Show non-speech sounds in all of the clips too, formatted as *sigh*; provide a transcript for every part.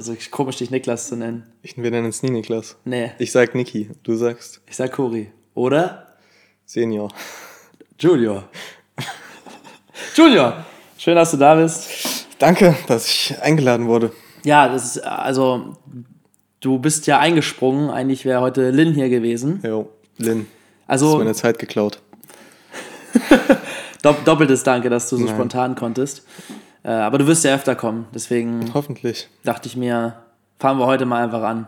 Also komisch, dich Niklas zu nennen. Ich, wir nennen es nie Niklas. Nee. Ich sag Niki, du sagst Ich sag Cori. Oder? Senior. Junior. *laughs* Junior! Schön, dass du da bist. Danke, dass ich eingeladen wurde. Ja, das ist, also, du bist ja eingesprungen. Eigentlich wäre heute Lynn hier gewesen. Jo, Lynn. Also- Das ist meine Zeit geklaut. *laughs* Dopp doppeltes Danke, dass du so Nein. spontan konntest. Äh, aber du wirst ja öfter kommen. Deswegen Hoffentlich dachte ich mir, fangen wir heute mal einfach an.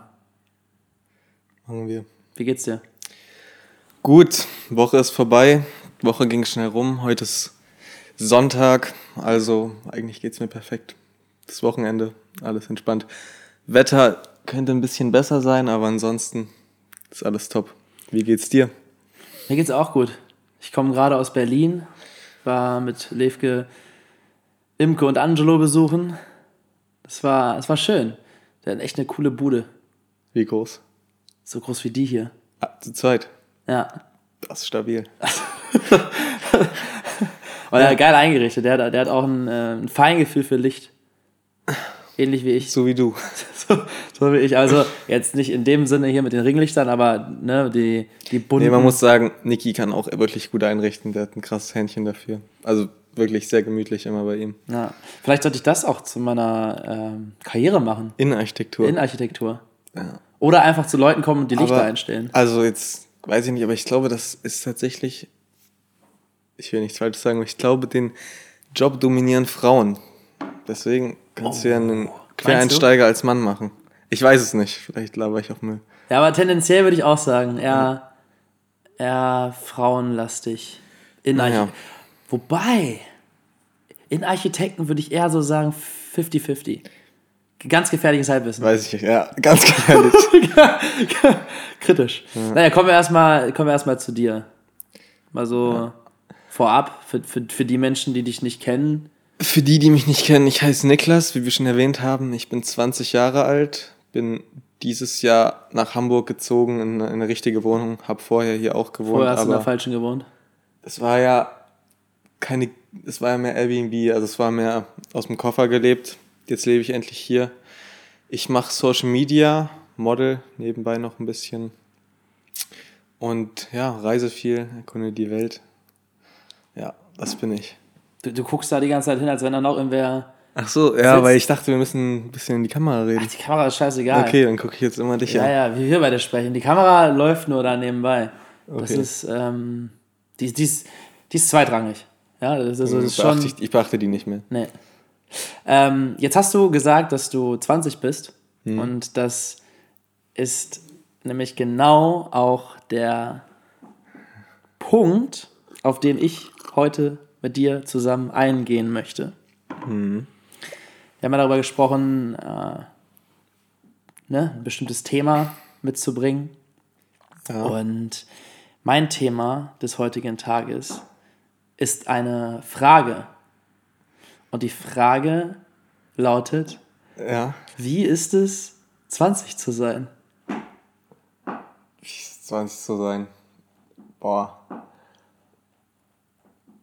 machen wir. Wie geht's dir? Gut, Woche ist vorbei. Woche ging schnell rum. Heute ist Sonntag, also eigentlich geht's mir perfekt. Das Wochenende, alles entspannt. Wetter könnte ein bisschen besser sein, aber ansonsten ist alles top. Wie geht's dir? Mir geht's auch gut. Ich komme gerade aus Berlin, war mit Levke, Imke und Angelo besuchen. Das war, das war schön. Der hat echt eine coole Bude. Wie groß? So groß wie die hier. Ah, zur Zeit. Ja. Das ist stabil. *laughs* Und er hat geil eingerichtet. Der hat, der hat auch ein, äh, ein Feingefühl für Licht. Ähnlich wie ich. So wie du. *laughs* So, so wie ich. Also jetzt nicht in dem Sinne hier mit den Ringlichtern, aber ne, die, die bunten. Nee, man muss sagen, Niki kann auch wirklich gut einrichten. Der hat ein krasses Händchen dafür. Also wirklich sehr gemütlich immer bei ihm. ja. Vielleicht sollte ich das auch zu meiner ähm, Karriere machen. Innenarchitektur. Innenarchitektur. ja. Oder einfach zu Leuten kommen und die Lichter Aber- einstellen. Also jetzt weiß ich nicht, aber ich glaube, das ist tatsächlich, ich will nichts Falsches sagen, aber ich glaube, den Job dominieren Frauen. Deswegen kannst du ja einen Quereinsteiger als Mann machen. Ich weiß es nicht, vielleicht laber ich auf Müll. Ja, aber tendenziell würde ich auch sagen, eher, eher frauenlastig. In Naja. Wobei, in Architekten würde ich eher so sagen 50-50. Ganz gefährliches Halbwissen. Weiß ich nicht, ja, ganz *laughs* gefährlich. Kritisch. Naja, kommen wir erstmal kommen wir erstmal zu dir. Mal so vorab, für, für, für die Menschen, die dich nicht kennen. Für die, die mich nicht kennen, ich heiße Niklas, wie wir schon erwähnt haben. Ich bin 20 Jahre alt, bin dieses Jahr nach Hamburg gezogen in eine, in eine richtige Wohnung, habe vorher hier auch gewohnt, Vorher hast du in der Falschen gewohnt. es war ja keine, es war ja mehr Airbnb, also es war mehr aus dem Koffer gelebt. Jetzt lebe ich endlich hier. Ich mache Social Media, Model nebenbei noch ein bisschen und ja, reise viel, erkunde die Welt. Ja, das bin ich. Du, du guckst da die ganze Zeit hin, als wenn da noch irgendwer. Ach so, ja, Sitzt- weil ich dachte, wir müssen ein bisschen in die Kamera reden. Die Kamera ist scheißegal. Okay, dann gucke ich jetzt immer dich Ja, an. ja, wie wir beide sprechen. Die Kamera läuft nur da nebenbei. Das Okay. ist, ähm, die, die, ist, die ist zweitrangig. Ja, das ist, also, das ist Beachte schon. ich, ich beachte die nicht mehr. Nee. Ähm, jetzt hast du gesagt, dass du 20 bist. Hm. Und das ist nämlich genau auch der Punkt, auf den ich heute mit dir zusammen eingehen möchte. Hm. Wir haben ja darüber gesprochen, äh, ne, ein bestimmtes Thema mitzubringen. Ja. Und mein Thema des heutigen Tages ist eine Frage. Und die Frage lautet, Ja, wie ist es, 20 zu sein? 20 zu sein. Boah.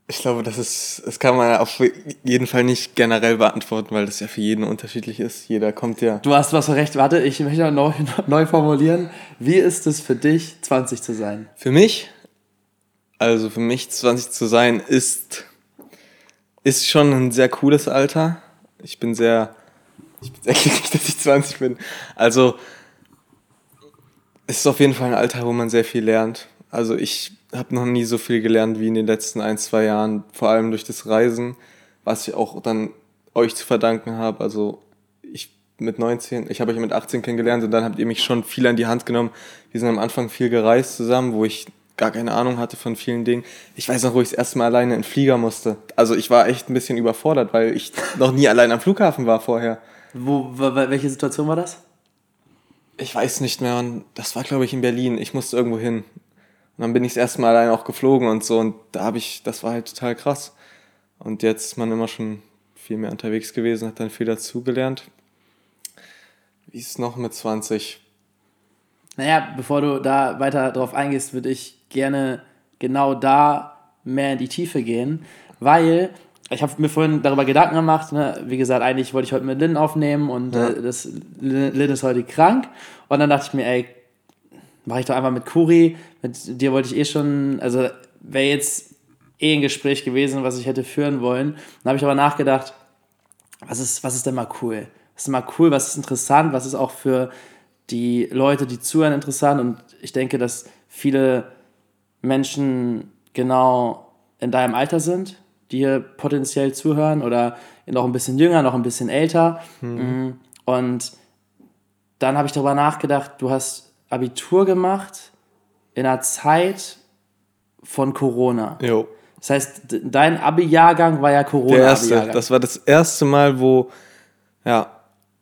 Ich glaube, das ist, das kann man auf jeden Fall nicht generell beantworten, weil das ja für jeden unterschiedlich ist. Jeder kommt ja. Du hast was recht. Warte, ich möchte noch neu, neu formulieren. Wie ist es für dich, 20 zu sein? Für mich, also für mich 20 zu sein, ist, ist schon ein sehr cooles Alter. Ich bin sehr, ich bin sehr *laughs* glücklich, dass ich 20 bin. Also, es ist auf jeden Fall ein Alter, wo man sehr viel lernt. Also ich habe noch nie so viel gelernt wie in den letzten ein, zwei Jahren, vor allem durch das Reisen, was ich auch dann euch zu verdanken habe. Also ich mit 19, ich habe euch mit 18 kennengelernt und dann habt ihr mich schon viel an die Hand genommen. Wir sind am Anfang viel gereist zusammen, wo ich gar keine Ahnung hatte von vielen Dingen. Ich weiß noch, wo ich das erste Mal alleine in den Flieger musste. Also ich war echt ein bisschen überfordert, weil ich noch nie allein am Flughafen war vorher. Wo, welche Situation war das? Ich weiß nicht mehr, das war glaube ich in Berlin. Ich musste irgendwo hin. Und dann bin ich das erste Mal allein auch geflogen und so und da habe ich, das war halt total krass. Und jetzt ist man immer schon viel mehr unterwegs gewesen, hat dann viel dazugelernt. Wie ist es noch mit 20? Naja, bevor du da weiter drauf eingehst, würde ich gerne genau da mehr in die Tiefe gehen, weil ich habe mir vorhin darüber Gedanken gemacht. Ne? Wie gesagt, eigentlich wollte ich heute mit Lynn aufnehmen und Ja. äh, das, Lynn ist heute krank. Und dann dachte ich mir, ey, mache ich doch einfach mit Kuri. Mit dir wollte ich eh schon, also wäre jetzt eh ein Gespräch gewesen, was ich hätte führen wollen. Dann habe ich aber nachgedacht, was ist, was ist denn mal cool? Was ist mal cool, was ist interessant, was ist auch für die Leute, die zuhören, interessant. Und ich denke, dass viele Menschen genau in deinem Alter sind, die hier potenziell zuhören oder noch ein bisschen jünger, noch ein bisschen älter. Mm, Und dann habe ich darüber nachgedacht, du hast Abitur gemacht in einer Zeit von Corona. Jo. Das heißt, dein Abi-Jahrgang war ja Der erste. Das war das erste Mal, wo, ja,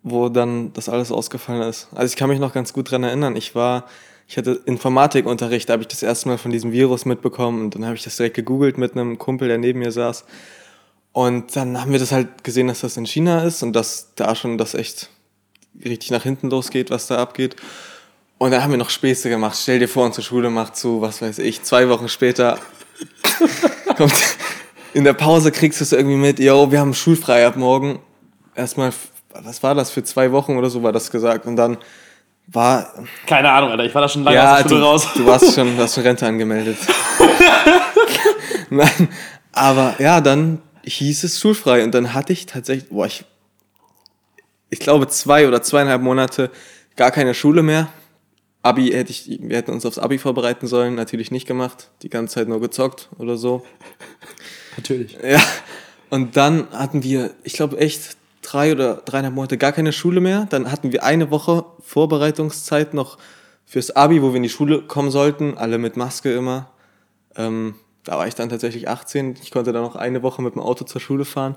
wo dann das alles ausgefallen ist. Also ich kann mich noch ganz gut dran erinnern. Ich war, ich hatte Informatikunterricht, da habe ich das erste Mal von diesem Virus mitbekommen und dann habe ich das direkt gegoogelt mit einem Kumpel, der neben mir saß. Und dann haben wir das halt gesehen, dass das in China ist und dass da schon das echt richtig nach hinten losgeht, was da abgeht. Und dann haben wir noch Späße gemacht. Stell dir vor, unsere Schule macht zu, was weiß ich, zwei Wochen später *laughs* kommt in der Pause kriegst du es irgendwie mit, yo, wir haben schulfrei ab morgen. Erstmal, was war das, für zwei Wochen oder so war das gesagt. Und dann war, Keine Ahnung, Alter. Ich war da schon lange ja, aus der Schule du, raus. du warst schon, du hast schon Rente angemeldet. *laughs* Nein, aber ja, dann hieß es schulfrei und dann hatte ich tatsächlich, boah, ich, ich glaube zwei oder zweieinhalb Monate gar keine Schule mehr. Abi hätte ich, wir hätten uns aufs Abi vorbereiten sollen, natürlich nicht gemacht, die ganze Zeit nur gezockt oder so. Natürlich. Ja, und dann hatten wir, ich glaube echt drei oder dreieinhalb Monate gar keine Schule mehr. Dann hatten wir eine Woche Vorbereitungszeit noch fürs Abi, wo wir in die Schule kommen sollten, alle mit Maske immer. Ähm, da war ich dann tatsächlich 18. Ich konnte dann noch eine Woche mit dem Auto zur Schule fahren,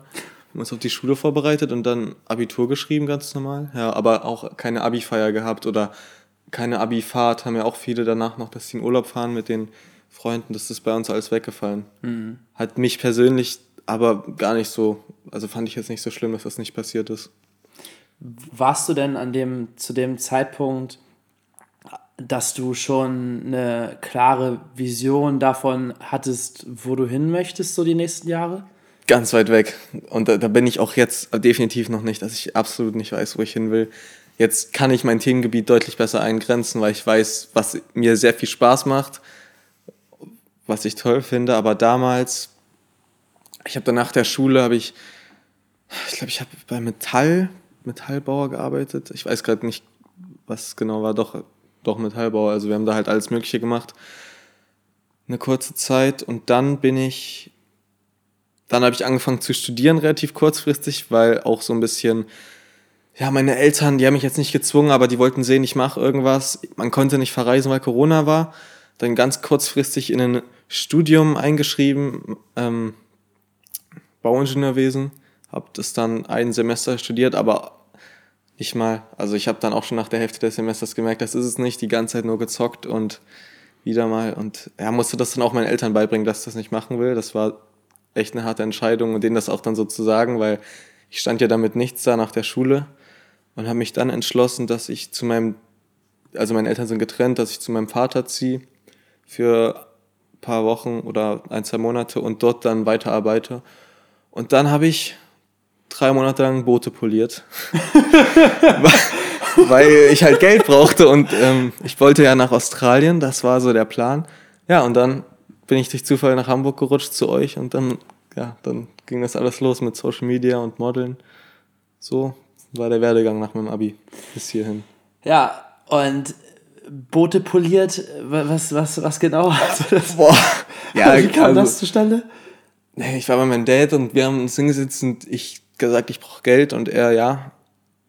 haben uns auf die Schule vorbereitet und dann Abitur geschrieben, ganz normal. Ja, aber auch keine Abi-Feier gehabt oder keine Abi-Fahrt, haben ja auch viele danach noch, dass sie in Urlaub fahren mit den Freunden. Das ist bei uns alles weggefallen. Hat mich persönlich aber gar nicht so, also fand ich jetzt nicht so schlimm, dass das nicht passiert ist. Warst du denn an dem, zu dem Zeitpunkt, dass du schon eine klare Vision davon hattest, wo du hin möchtest, so die nächsten Jahre? Ganz weit weg. Und da, da bin ich auch jetzt definitiv noch nicht, dass ich absolut nicht weiß, wo ich hin will. Jetzt kann ich mein Themengebiet deutlich besser eingrenzen, weil ich weiß, was mir sehr viel Spaß macht, was ich toll finde. Aber damals, ich habe dann nach der Schule, habe ich, ich glaube, ich habe bei Metall, Metallbauer gearbeitet. Ich weiß gerade nicht, was genau war. Doch, doch Metallbauer. Also wir haben da halt alles Mögliche gemacht. Eine kurze Zeit. Und dann bin ich dann habe ich angefangen zu studieren relativ kurzfristig, weil auch so ein bisschen, ja, meine Eltern, die haben mich jetzt nicht gezwungen, aber die wollten sehen, ich mache irgendwas. Man konnte nicht verreisen, weil Corona war. Dann ganz kurzfristig in ein Studium eingeschrieben, ähm, Bauingenieurwesen. Habe das dann ein Semester studiert, aber nicht mal. Also ich habe dann auch schon nach der Hälfte des Semesters gemerkt, das ist es nicht. Die ganze Zeit nur gezockt und wieder mal. Und ja, musste das dann auch meinen Eltern beibringen, dass ich das nicht machen will. Das war echt eine harte Entscheidung und denen das auch dann so zu sagen, weil ich stand ja damit nichts da nach der Schule und habe mich dann entschlossen, dass ich zu meinem, also meine Eltern sind getrennt, dass ich zu meinem Vater ziehe für ein paar Wochen oder ein, zwei Monate und dort dann weiterarbeite. Und dann habe ich drei Monate lang Boote poliert, *laughs* weil, ich halt Geld brauchte und ähm, ich wollte ja nach Australien, das war so der Plan. Ja, und dann bin ich durch Zufall nach Hamburg gerutscht zu euch und dann, ja, dann ging das alles los mit Social Media und Modeln. So war der Werdegang nach meinem Abi bis hierhin. Ja, und Boote poliert, wa- was, was, was genau? *laughs* Also das, Boah, *laughs* ja, wie kam also, das zustande? Ich war bei meinem Dad und wir haben uns hingesetzt und ich gesagt, ich brauche Geld und er, ja,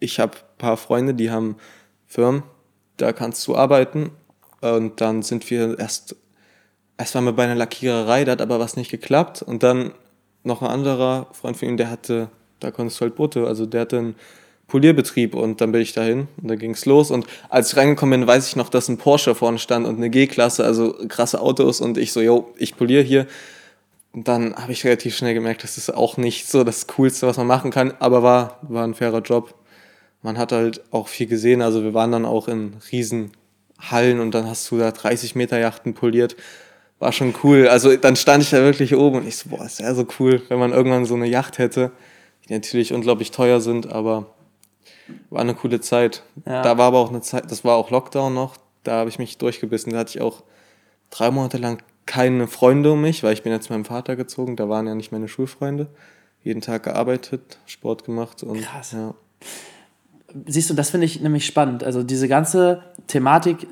ich habe ein paar Freunde, die haben Firmen, da kannst du arbeiten. Und dann sind wir erst, erst waren wir bei einer Lackiererei, da hat aber was nicht geklappt. Und dann noch ein anderer Freund von ihm, der hatte, da konntest du halt Boote, also der hatte einen Polierbetrieb und dann bin ich dahin und dann ging's los. Und als ich reingekommen bin, weiß ich noch, dass ein Porsche vorne stand und eine G-Klasse, also krasse Autos und ich so, yo, ich poliere hier. Dann habe ich relativ schnell gemerkt, das ist auch nicht so das Coolste, was man machen kann, aber war, war ein fairer Job. Man hat halt auch viel gesehen, also wir waren dann auch in riesen Hallen und dann hast du da 30 Meter Yachten poliert. war schon cool. Also dann stand ich da wirklich oben und ich so, boah, ist ja so cool, wenn man irgendwann so eine Yacht hätte, die natürlich unglaublich teuer sind, aber war eine coole Zeit. Ja. Da war aber auch eine Zeit, das war auch Lockdown noch, da habe ich mich durchgebissen. Da hatte ich auch drei Monate lang keine Freunde um mich, weil ich bin ja zu meinem Vater gezogen, da waren ja nicht meine Schulfreunde. Jeden Tag gearbeitet, Sport gemacht und Krass. ja. Siehst du, das finde ich nämlich spannend. Also diese ganze Thematik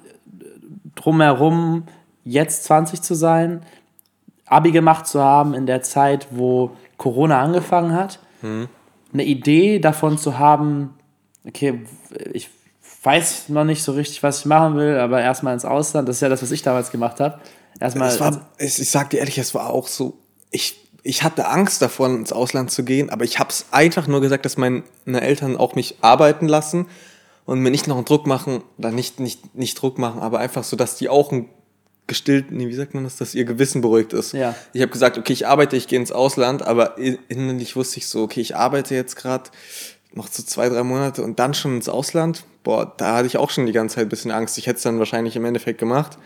drumherum, jetzt 20 zu sein, Abi gemacht zu haben in der Zeit, wo Corona angefangen hat, eine Idee davon zu haben, okay, ich weiß noch nicht so richtig, was ich machen will, aber erstmal ins Ausland, das ist ja das, was ich damals gemacht habe. Erstmal, Es war, ich, ich sag dir ehrlich, es war auch so, ich, ich hatte Angst davon, ins Ausland zu gehen, aber ich habe es einfach nur gesagt, dass meine Eltern auch mich arbeiten lassen und mir nicht noch einen Druck machen, oder nicht, nicht, nicht Druck machen, aber einfach so, dass die auch ein gestillt, nee, wie sagt man das, dass ihr Gewissen beruhigt ist. Ja. Ich habe gesagt, okay, ich arbeite, ich gehe ins Ausland, aber in- innerlich wusste ich so, okay, ich arbeite jetzt gerade noch so zwei, drei Monate und dann schon ins Ausland. Boah, da hatte ich auch schon die ganze Zeit ein bisschen Angst. Ich hätte es dann wahrscheinlich im Endeffekt gemacht.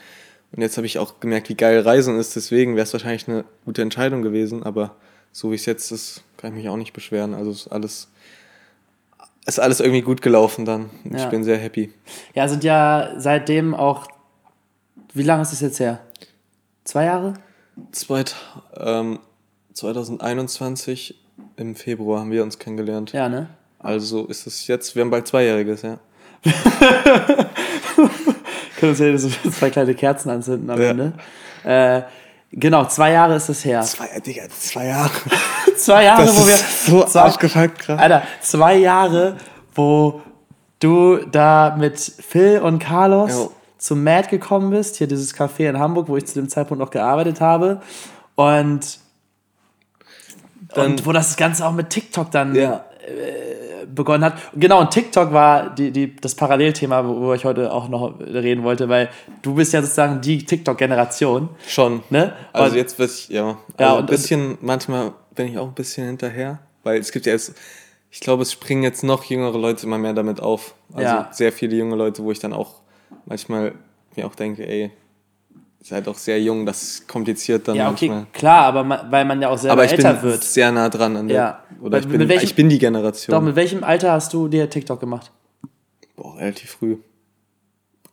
Und jetzt habe ich auch gemerkt, wie geil Reisen ist. Deswegen wäre es wahrscheinlich eine gute Entscheidung gewesen. Aber so wie es jetzt ist, kann ich mich auch nicht beschweren. Also ist alles, ist alles irgendwie gut gelaufen dann. Ja. Ich bin sehr happy. ja, sind ja seitdem auch, wie lange ist das jetzt her? Zwei Jahre? Zweit, ähm, 2021 im Februar haben wir uns kennengelernt. Ja, ne? Also ist es jetzt, wir haben bald Zweijähriges, ja. *laughs* Können so *laughs* zwei kleine Kerzen anzünden am Ja. Ende. Äh, genau, zwei Jahre ist es her. Zwei, Digga, zwei Jahre. *laughs* Zwei Jahre, Das wo wir. so zwei, abgefuckt gerade. Alter, zwei Jahre, wo du da mit Phil und Carlos Jo. zum Mad gekommen bist, hier dieses Café in Hamburg, wo ich zu dem Zeitpunkt noch gearbeitet habe. Und, Dann- und wo das Ganze auch mit TikTok dann Ja. Begonnen hat. Genau, und TikTok war die, die, das Parallelthema, worüber ich heute auch noch reden wollte, weil du bist ja sozusagen die TikTok-Generation. Schon. Ne? Also Und- jetzt weiß ich, ja. Ja, Also und- ein bisschen, manchmal bin ich auch ein bisschen hinterher, weil es gibt ja jetzt, ich glaube, es springen jetzt noch jüngere Leute immer mehr damit auf. Also Ja. sehr viele junge Leute, wo ich dann auch manchmal mir auch denke, ey, seid auch sehr jung, das kompliziert dann Ja, okay, manchmal. klar, aber ma- weil man ja auch selber Aber ich älter bin wird. sehr nah dran an der, Ja. oder ich bin, mit welchem- ich bin die Generation. Doch, mit welchem Alter hast du dir TikTok gemacht? Boah, relativ früh.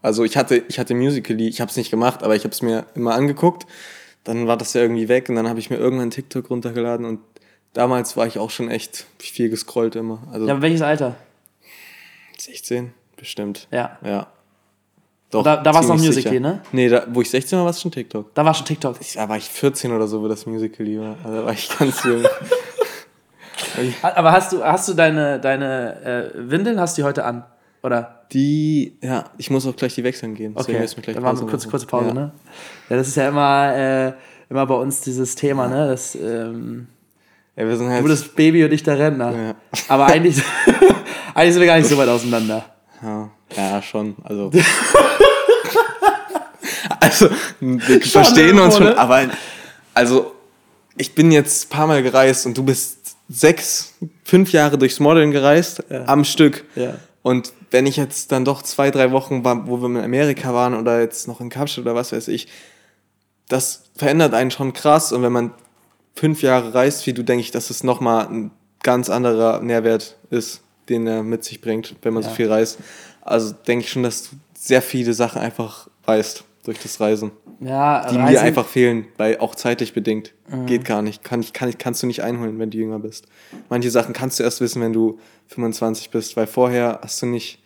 Also ich hatte, ich hatte Musical.ly, ich habe es nicht gemacht, aber ich habe es mir immer angeguckt. Dann war das ja irgendwie weg und dann habe ich mir irgendwann TikTok runtergeladen und damals war ich auch schon echt viel gescrollt immer. Also Ja, aber welches Alter? 16 bestimmt. Ja. Ja. Doch, Da- da war's noch ziemlich Musical.ly, sicher. ne? Nee, da, wo ich 16 war, war es schon TikTok. Da war schon TikTok. Da war ich 14 oder so, wo das Musical.ly war. Also da war ich ganz jung. *laughs* Aber hast du, hast du deine, deine äh, Windeln, hast du die heute an? Oder? Die, ja, ich muss auch gleich die wechseln gehen. Okay, dann machen wir kurz, machen. kurze Pause, ja. ne? Ja, das ist ja immer, äh, immer bei uns dieses Thema, ne? Das, ähm, Ja, wir sind halt. du das Baby und ich der Rentner. Ja. Aber eigentlich, *laughs* eigentlich sind wir gar nicht so weit auseinander. Ja, ja schon. Also. *laughs* also, wir verstehen irgendwo, uns schon, ne? aber also, ich bin jetzt ein paar Mal gereist und du bist sechs, fünf Jahre durchs Modeln gereist am Stück. Ja. Und wenn ich jetzt dann doch zwei, drei Wochen war, wo wir in Amerika waren oder jetzt noch in Kapstadt oder was weiß ich, das verändert einen schon krass. Und wenn man fünf Jahre reist, wie du, denke ich, dass es nochmal ein ganz anderer Nährwert ist, den er mit sich bringt, wenn man so Ja. viel reist. Also denke ich schon, dass du sehr viele Sachen einfach weißt durch das Reisen, Ja, die mir einfach fehlen, weil auch zeitlich bedingt. Geht gar nicht. Kann ich, kann ich, kannst du nicht einholen, wenn du jünger bist. Manche Sachen kannst du erst wissen, wenn du 25 bist, weil vorher hast du nicht.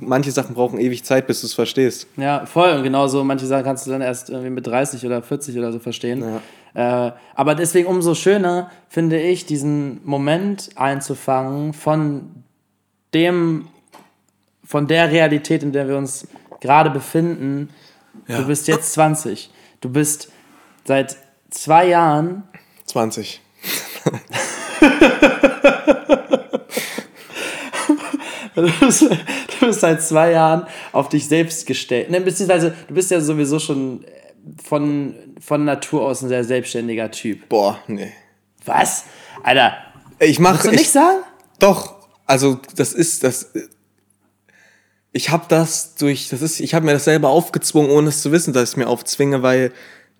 Manche Sachen brauchen ewig Zeit, bis du es verstehst. Ja, voll. Und genauso manche Sachen kannst du dann erst irgendwie mit 30 oder 40 oder so verstehen. Äh, aber deswegen umso schöner finde ich, diesen Moment einzufangen von dem, von der Realität, in der wir uns gerade befinden. Ja. Du bist jetzt 20. Du bist seit zwei Jahren 20. *laughs* Du bist, du bist seit zwei Jahren auf dich selbst gestellt. Ne, beziehungsweise, du bist ja sowieso schon von, von Natur aus ein sehr selbstständiger Typ. Boah, nee. Was? Alter, Ich mache. willst du nicht sagen? Doch, also das ist das. Ich habe das durch, das ist, ich habe mir das selber aufgezwungen, ohne es zu wissen, dass ich es mir aufzwinge, weil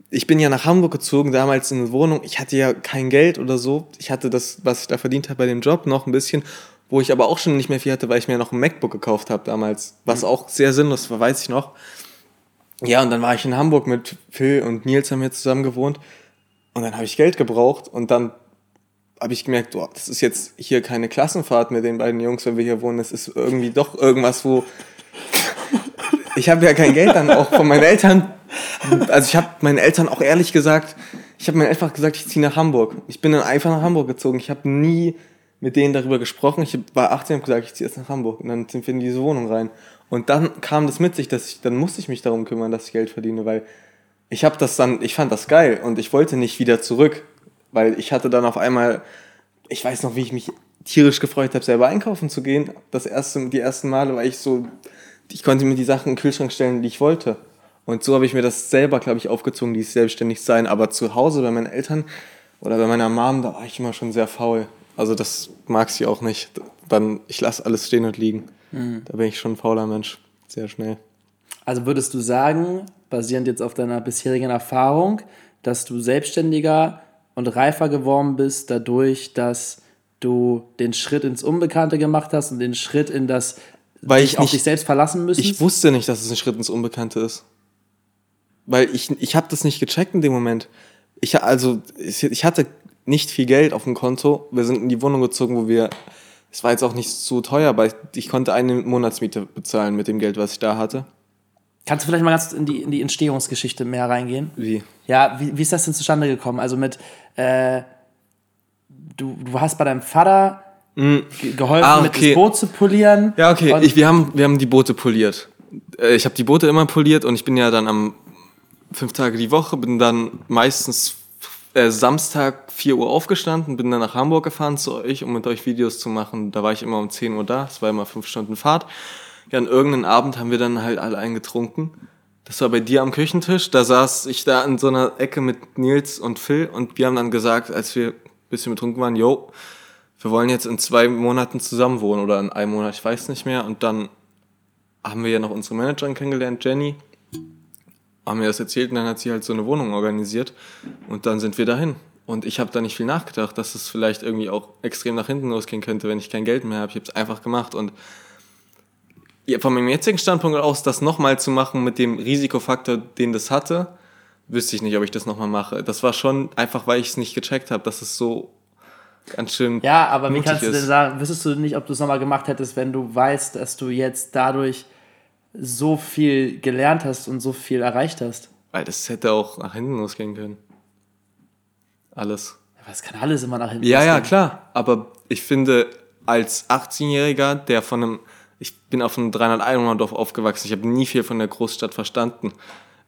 ich bin ja nach Hamburg gezogen, damals in eine Wohnung. Ich hatte ja kein Geld oder so. Ich hatte das, was ich da verdient habe bei dem Job, noch ein bisschen, wo ich aber auch schon nicht mehr viel hatte, weil ich mir noch ein MacBook gekauft habe damals, was mhm. auch sehr sinnlos war, weiß ich noch. Ja, und dann war ich in Hamburg mit Phil und Nils haben wir zusammen gewohnt und dann habe ich Geld gebraucht und dann habe ich gemerkt, oh, das ist jetzt hier keine Klassenfahrt mit den beiden Jungs, wenn wir hier wohnen. Das ist irgendwie doch irgendwas, wo *laughs* ich habe ja kein Geld dann auch von meinen Eltern. Also ich habe meinen Eltern auch ehrlich gesagt, ich habe mir einfach gesagt, ich ziehe nach Hamburg. Ich bin dann einfach nach Hamburg gezogen. Ich habe nie mit denen darüber gesprochen. Ich war 18 und gesagt, ich ziehe jetzt nach Hamburg. Und dann sind wir in diese Wohnung rein. Und dann kam das mit sich, dass ich, dann musste ich mich darum kümmern, dass ich Geld verdiene, weil ich habe das dann, ich fand das geil und ich wollte nicht wieder zurück. Weil ich hatte dann auf einmal, ich weiß noch, wie ich mich tierisch gefreut habe, selber einkaufen zu gehen. Das erste, die ersten Male, weil ich so, ich konnte mir die Sachen in den Kühlschrank stellen, die ich wollte. Und so habe ich mir das selber, glaube ich, aufgezogen, dieses selbstständig sein. Aber zu Hause bei meinen Eltern oder bei meiner Mom, da war ich immer schon sehr faul. Also das mag sie auch nicht. Dann, ich lasse alles stehen und liegen. Mhm. Da bin ich schon ein fauler Mensch. Sehr schnell. Also würdest du sagen, basierend jetzt auf deiner bisherigen Erfahrung, dass du selbstständiger und reifer geworden bist dadurch, dass du den Schritt ins Unbekannte gemacht hast und den Schritt in das Weil dich ich auf nicht, dich selbst verlassen müssen? Ich wusste nicht, dass es ein Schritt ins Unbekannte ist. Weil ich, ich habe das nicht gecheckt in dem Moment. Ich, also, ich hatte nicht viel Geld auf dem Konto. Wir sind in die Wohnung gezogen, wo wir, es war jetzt auch nicht so teuer, aber ich, ich konnte eine Monatsmiete bezahlen mit dem Geld, was ich da hatte. Kannst du vielleicht mal ganz in die, in die Entstehungsgeschichte mehr reingehen? Wie? Ja, wie, wie ist das denn zustande gekommen? Also mit, äh, du, du hast bei deinem Vater mm. geholfen, ah, okay. mit das Boot zu polieren. Ja, okay, ich, wir, haben, wir haben die Boote poliert. Äh, ich habe die Boote immer poliert und ich bin ja dann am fünf Tage die Woche, bin dann meistens äh, Samstag 4 Uhr aufgestanden, bin dann nach Hamburg gefahren zu euch, um mit euch Videos zu machen. Da war ich immer um 10 Uhr da, es war immer fünf Stunden Fahrt ja, an irgendeinem Abend haben wir dann halt alle eingetrunken. Das war bei dir am Küchentisch. Da saß ich da in so einer Ecke mit Nils und Phil und wir haben dann gesagt, als wir ein bisschen betrunken waren, yo, wir wollen jetzt in zwei Monaten zusammen wohnen oder in einem Monat, ich weiß nicht mehr. Und dann haben wir ja noch unsere Managerin kennengelernt, Jenny. Haben mir das erzählt und dann hat sie halt so eine Wohnung organisiert und dann sind wir dahin. Und ich habe da nicht viel nachgedacht, dass es vielleicht irgendwie auch extrem nach hinten losgehen könnte, wenn ich kein Geld mehr habe. Ich habe es einfach gemacht und ja, von meinem jetzigen Standpunkt aus, das nochmal zu machen mit dem Risikofaktor, den das hatte, wüsste ich nicht, ob ich das nochmal mache. Das war schon einfach, weil ich es nicht gecheckt habe, dass es so ganz schön. Ja, aber wie kannst du denn sagen, wüsstest du nicht, ob du es nochmal gemacht hättest, wenn du weißt, dass du jetzt dadurch so viel gelernt hast und so viel erreicht hast? Weil das hätte auch nach hinten losgehen können. Alles. Aber es kann alles immer nach hinten ja, losgehen. Ja, ja, klar. Aber ich finde, als 18-Jähriger, der von einem ich bin auf einem 300-Einwohner-Dorf aufgewachsen, ich habe nie viel von der Großstadt verstanden.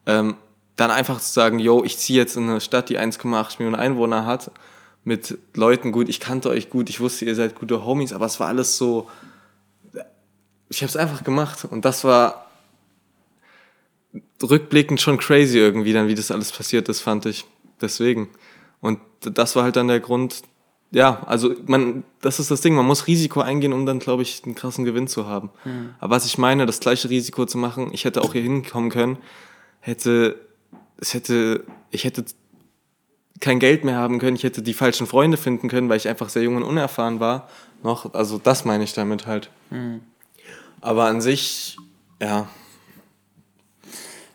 Ähm, dann einfach zu sagen, yo, ich ziehe jetzt in eine Stadt, die 1,8 Millionen Einwohner hat, mit Leuten gut, ich kannte euch gut, ich wusste, ihr seid gute Homies, aber es war alles so, ich habe es einfach gemacht und das war rückblickend schon crazy irgendwie, dann wie das alles passiert ist, fand ich. Deswegen. Und das war halt dann der Grund, ja, also man, das ist das Ding, man muss Risiko eingehen, um dann, glaube ich, einen krassen Gewinn zu haben. Mhm. Aber was ich meine, das gleiche Risiko zu machen, ich hätte auch hier hinkommen können, hätte, es hätte, ich hätte kein Geld mehr haben können, ich hätte die falschen Freunde finden können, weil ich einfach sehr jung und unerfahren war. Noch, also das meine ich damit halt. Mhm. Aber an sich, ja.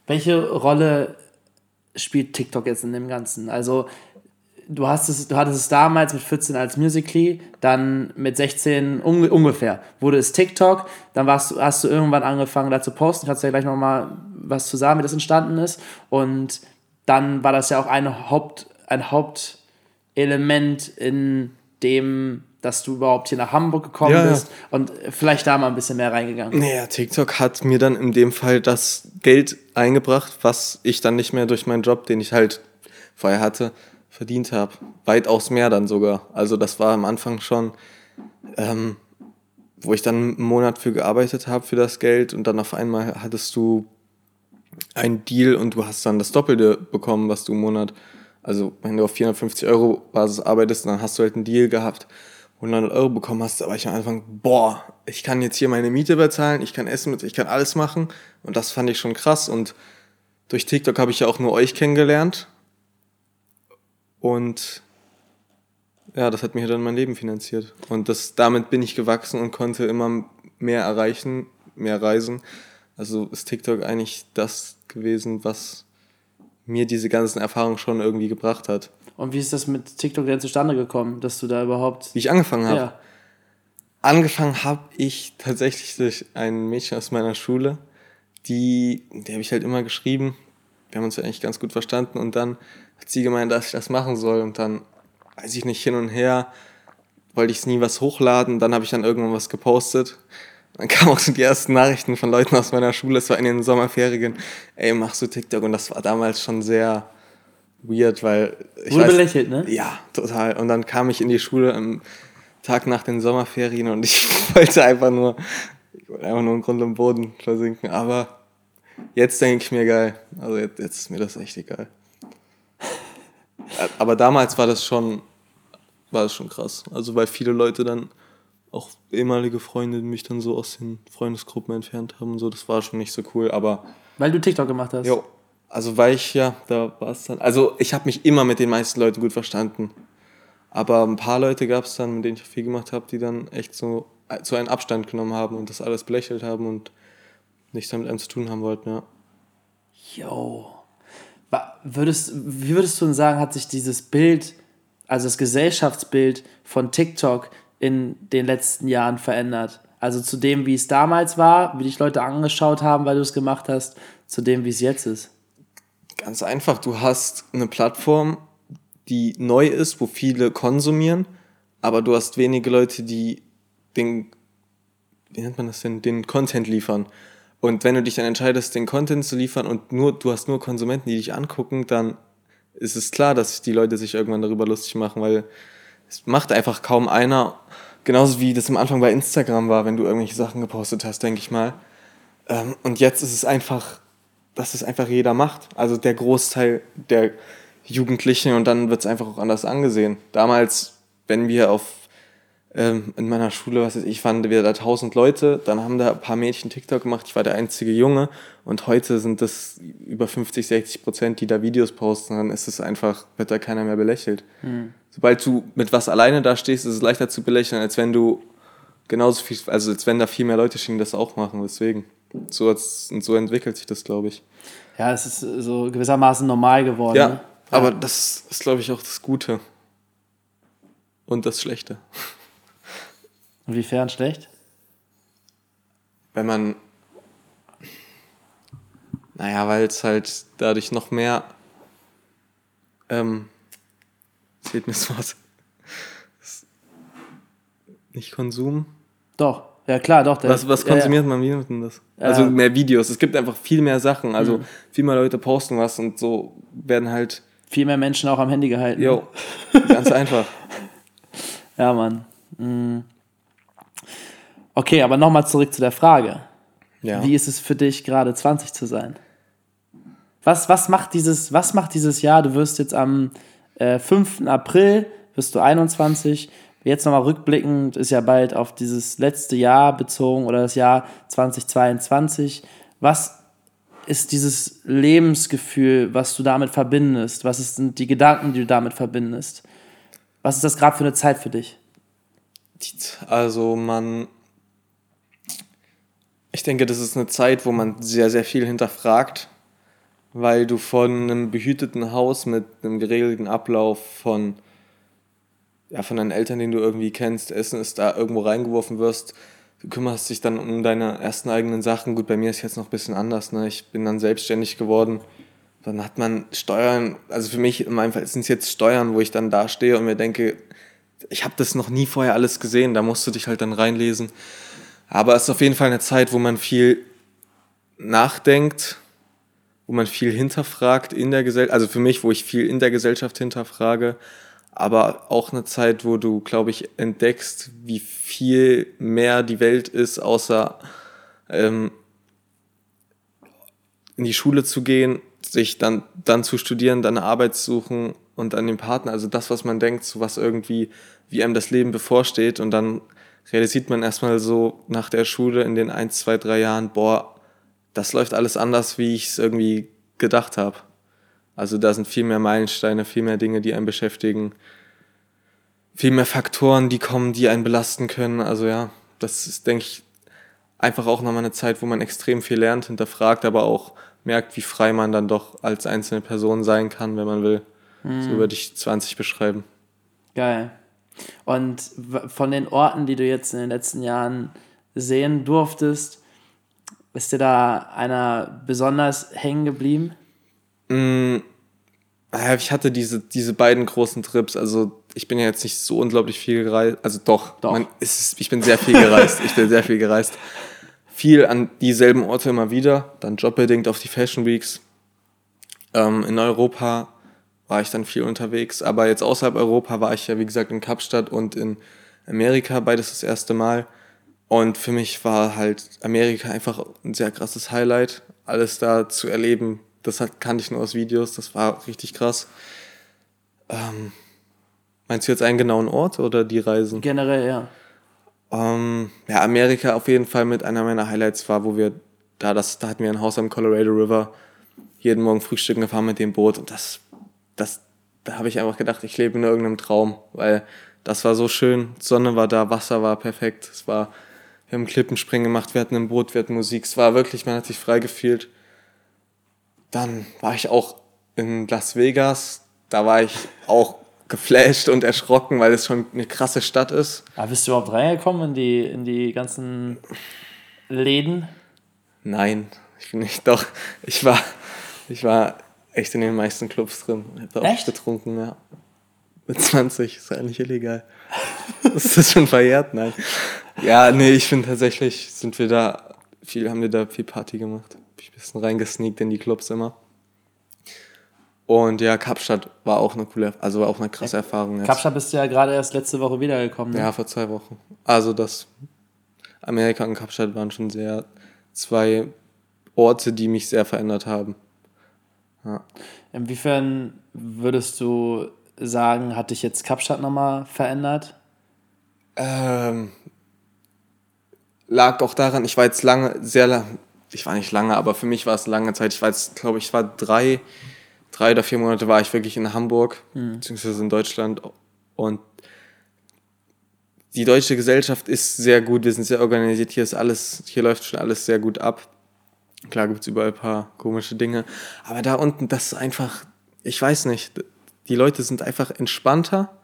Welche Rolle spielt TikTok jetzt in dem Ganzen? Also du, hast es, du hattest es damals mit 14 als Musically, dann mit 16 un ungefähr wurde es TikTok, dann warst, hast du irgendwann angefangen da zu posten, kannst du ja gleich nochmal was zu sagen, wie das entstanden ist. Und dann war das ja auch eine Haupt, ein Hauptelement in dem, dass du überhaupt hier nach Hamburg gekommen ja, bist und vielleicht da mal ein bisschen mehr reingegangen. Naja, TikTok hat mir dann in dem Fall das Geld eingebracht, was ich dann nicht mehr durch meinen Job, den ich halt vorher hatte, verdient habe. Weitaus mehr dann sogar. Also das war am Anfang schon, ähm, wo ich dann einen Monat für gearbeitet habe für das Geld und dann auf einmal hattest du einen Deal und du hast dann das Doppelte bekommen, was du im Monat, also wenn du auf 450 Euro Basis arbeitest, dann hast du halt einen Deal gehabt, wo du 900 Euro bekommen hast, aber ich am Anfang, boah, ich kann jetzt hier meine Miete bezahlen, ich kann essen, ich kann alles machen und das fand ich schon krass und durch TikTok habe ich ja auch nur euch kennengelernt Und ja, das hat mir dann mein Leben finanziert. Und das, damit bin ich gewachsen und konnte immer mehr erreichen, mehr reisen. Also ist TikTok eigentlich das gewesen, was mir diese ganzen Erfahrungen schon irgendwie gebracht hat. Und wie ist das mit TikTok denn zustande gekommen, dass du da überhaupt. Wie ich angefangen habe? Ja. Angefangen habe ich tatsächlich durch ein Mädchen aus meiner Schule, die, die habe ich halt immer geschrieben. Wir haben uns ja eigentlich ganz gut verstanden und dann hat sie gemeint, dass ich das machen soll und dann, weiß ich nicht, hin und her, wollte ich nie was hochladen. Dann habe ich dann irgendwann was gepostet. Dann *laughs* kamen auch so die ersten Nachrichten von Leuten aus meiner Schule, es war in den Sommerferien, ey, machst du TikTok? Und das war damals schon sehr weird, weil ich Wurde weiß, belächelt, ne? Ja, total. Und dann kam ich in die Schule am Tag nach den Sommerferien und *laughs* ich wollte einfach nur, ich wollte einfach nur im Grund und Boden versinken. Aber jetzt denke ich mir geil. Also jetzt, jetzt ist mir das echt egal. Aber damals war das schon, war das schon krass. Also weil viele Leute dann auch ehemalige Freunde mich dann so aus den Freundesgruppen entfernt haben und so. Das war schon nicht so cool, aber Weil du TikTok gemacht hast. Jo. Also weil ich ja, da war es dann. Also ich habe mich immer mit den meisten Leuten gut verstanden. Aber ein paar Leute gab es dann, mit denen ich viel gemacht habe, die dann echt so, so einen Abstand genommen haben und das alles belächelt haben und nichts damit einem zu tun haben wollten, ja. Yo. Würdest, wie würdest du denn sagen, hat sich dieses Bild, also das Gesellschaftsbild von TikTok in den letzten Jahren verändert? Also zu dem, wie es damals war, wie dich Leute angeschaut haben, weil du es gemacht hast, zu dem, wie es jetzt ist. Ganz einfach, du hast eine Plattform, die neu ist, wo viele konsumieren, aber du hast wenige Leute, die den, wie nennt man das denn, den Content liefern. Und wenn du dich dann entscheidest, den Content zu liefern und nur, du hast nur Konsumenten, die dich angucken, dann ist es klar, dass die Leute sich irgendwann darüber lustig machen, weil es macht einfach kaum einer, genauso wie das am Anfang bei Instagram war, wenn du irgendwelche Sachen gepostet hast, denke ich mal. Ähm, und jetzt ist es einfach, dass es einfach jeder macht. Also der Großteil der Jugendlichen und dann wird es einfach auch anders angesehen. Damals, wenn wir auf ähm, in meiner Schule, was weiß ich, waren wir da tausend Leute, dann haben da ein paar Mädchen TikTok gemacht, ich war der einzige Junge und heute sind das über 50, 60 Prozent, die da Videos posten, dann ist es einfach, wird da keiner mehr belächelt. Sobald du mit was alleine da stehst, ist es leichter zu belächeln, als wenn du genauso viel, also als wenn da viel mehr Leute stehen, die das auch machen, deswegen. So, und so entwickelt sich das, glaube ich. Ja, es ist so gewissermaßen normal geworden. Ja, ne? aber das ist, glaube ich, auch das Gute. Und das Schlechte. Inwiefern schlecht? Wenn man. Naja, weil es halt dadurch noch mehr. Ähm. Zählt mir das Wort. Nicht Konsum. Doch, ja klar, doch. Was, was ja, ja. konsumiert man? Wie das? Also mehr Videos. Es gibt einfach viel mehr Sachen. Also Mhm. viel mehr Leute posten was und so werden halt. Viel mehr Menschen auch am Handy gehalten. Jo, *laughs* ganz einfach. Ja, Mann. Mhm. Okay, aber nochmal zurück zu der Frage. Ja. Wie ist es für dich, gerade 20 zu sein? Was, was, macht, dieses, was macht dieses Jahr? Du wirst jetzt am äh, 5. April, wirst du 21. Jetzt nochmal rückblickend, ist ja bald auf dieses letzte Jahr bezogen oder das Jahr 2022. Was ist dieses Lebensgefühl, was du damit verbindest? Was sind die Gedanken, die du damit verbindest? Was ist das gerade für eine Zeit für dich? Also man, ich denke, das ist eine Zeit, wo man sehr, sehr viel hinterfragt, weil du von einem behüteten Haus mit einem geregelten Ablauf von, ja, von deinen Eltern, den du irgendwie kennst, Essen ist da irgendwo reingeworfen wirst. Du kümmerst dich dann um deine ersten eigenen Sachen. Gut, bei mir ist jetzt noch ein bisschen anders. Ne? Ich bin dann selbstständig geworden. Dann hat man Steuern, also für mich in meinem Fall sind es jetzt Steuern, wo ich dann da stehe und mir denke, ich habe das noch nie vorher alles gesehen, da musst du dich halt dann reinlesen. Aber es ist auf jeden Fall eine Zeit, wo man viel nachdenkt, wo man viel hinterfragt in der Gesellschaft, also für mich, wo ich viel in der Gesellschaft hinterfrage, aber auch eine Zeit, wo du, glaube ich, entdeckst, wie viel mehr die Welt ist, außer ähm, in die Schule zu gehen, sich dann, dann zu studieren, dann eine Arbeit zu suchen und dann den Partner, also das, was man denkt, so was irgendwie, wie einem das Leben bevorsteht und dann realisiert man erstmal so nach der Schule in den ein, zwei, drei Jahren, boah, das läuft alles anders, wie ich es irgendwie gedacht habe. Also da sind viel mehr Meilensteine, viel mehr Dinge, die einen beschäftigen, viel mehr Faktoren, die kommen, die einen belasten können. Also ja, das ist, denke ich, einfach auch nochmal eine Zeit, wo man extrem viel lernt, hinterfragt, aber auch merkt, wie frei man dann doch als einzelne Person sein kann, wenn man will. Mhm. So würde ich 20 beschreiben. Geil. Und von den Orten, die du jetzt in den letzten Jahren sehen durftest, ist dir da einer besonders hängen geblieben? Mm, ich hatte diese, diese beiden großen Trips. Also, ich bin ja jetzt nicht so unglaublich viel gereist. Also, doch, doch. Man, ist, ich bin sehr viel gereist. ich bin sehr viel gereist. Viel an dieselben Orte immer wieder. Dann jobbedingt auf die Fashion Weeks. Ähm, in Europa war ich dann viel unterwegs. Aber jetzt außerhalb Europa war ich ja, wie gesagt, in Kapstadt und in Amerika, beides das erste Mal. Und für mich war halt Amerika einfach ein sehr krasses Highlight. Alles da zu erleben, das hat, kannte ich nur aus Videos, das war richtig krass. Ähm, meinst du jetzt einen genauen Ort oder die Reisen? Generell, ja. Ähm, ja, Amerika auf jeden Fall mit einer meiner Highlights war, wo wir da, das, da hatten wir ein Haus am Colorado River, jeden Morgen frühstücken gefahren mit dem Boot und das, das, da habe ich einfach gedacht, ich lebe in irgendeinem Traum, weil das war so schön, Sonne war da, Wasser war perfekt, es war wir haben Klippenspringen gemacht, wir hatten ein Boot, wir hatten Musik. Es war wirklich, man hat sich frei gefühlt. Dann war ich auch in Las Vegas. Da war ich auch geflasht und erschrocken, weil es schon eine krasse Stadt ist. Aber bist du überhaupt reingekommen in die, in die ganzen Läden? Nein, ich bin nicht. Doch, ich war, ich war echt in den meisten Clubs drin. Ich habe auch getrunken, ja. Mit 20 ist eigentlich illegal. *laughs* ist das schon verjährt? Nein. Ja, nee, ich finde tatsächlich sind wir da viel, haben wir da viel Party gemacht. Hab ich ein bisschen reingesneakt in die Clubs immer. Und ja, Kapstadt war auch eine coole, also war auch eine krasse Erfahrung. Jetzt. Kapstadt bist du ja gerade erst letzte Woche wiedergekommen. Ne? Ja, vor zwei Wochen. Also das Amerika und Kapstadt waren schon sehr zwei Orte, die mich sehr verändert haben. Ja. Inwiefern würdest du sagen, hat dich jetzt Kapstadt nochmal verändert? Ähm, lag auch daran, ich war jetzt lange, sehr lange, ich war nicht lange, aber für mich war es lange Zeit. Ich war jetzt, glaube ich, war drei, drei oder vier Monate war ich wirklich in Hamburg, mhm. beziehungsweise in Deutschland. Und die deutsche Gesellschaft ist sehr gut, wir sind sehr organisiert, hier ist alles, hier läuft schon alles sehr gut ab. Klar gibt es überall ein paar komische Dinge. Aber da unten, das ist einfach, ich weiß nicht, die Leute sind einfach entspannter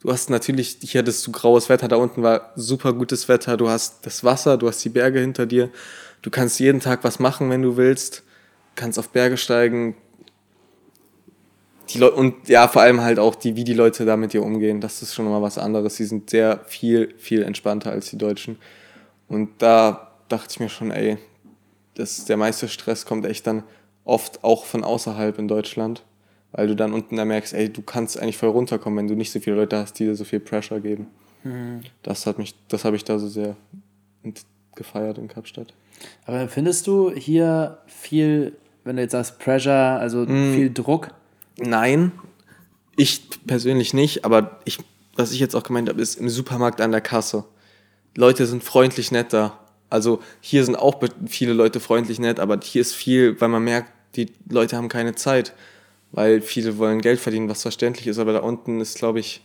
Du hast natürlich, hier hattest du graues Wetter, da unten war super gutes Wetter, du hast das Wasser, du hast die Berge hinter dir, du kannst jeden Tag was machen, wenn du willst, kannst auf Berge steigen. Die und ja, vor allem halt auch, die, wie die Leute da mit dir umgehen, das ist schon mal was anderes. Die sind sehr viel, viel entspannter als die Deutschen. Und da dachte ich mir schon, ey, das, der meiste Stress kommt echt dann oft auch von außerhalb in Deutschland weil du dann unten da merkst, ey, du kannst eigentlich voll runterkommen, wenn du nicht so viele Leute hast, die dir so viel Pressure geben. Mhm. Das hat mich, das habe ich da so sehr gefeiert in Kapstadt. Aber findest du hier viel, wenn du jetzt sagst Pressure, also mhm. viel Druck? Nein, ich persönlich nicht, aber ich, was ich jetzt auch gemeint habe, ist im Supermarkt an der Kasse. Leute sind freundlich netter. Also hier sind auch viele Leute freundlich nett, aber hier ist viel, weil man merkt, die Leute haben keine Zeit weil viele wollen Geld verdienen, was verständlich ist, aber da unten ist, glaube ich,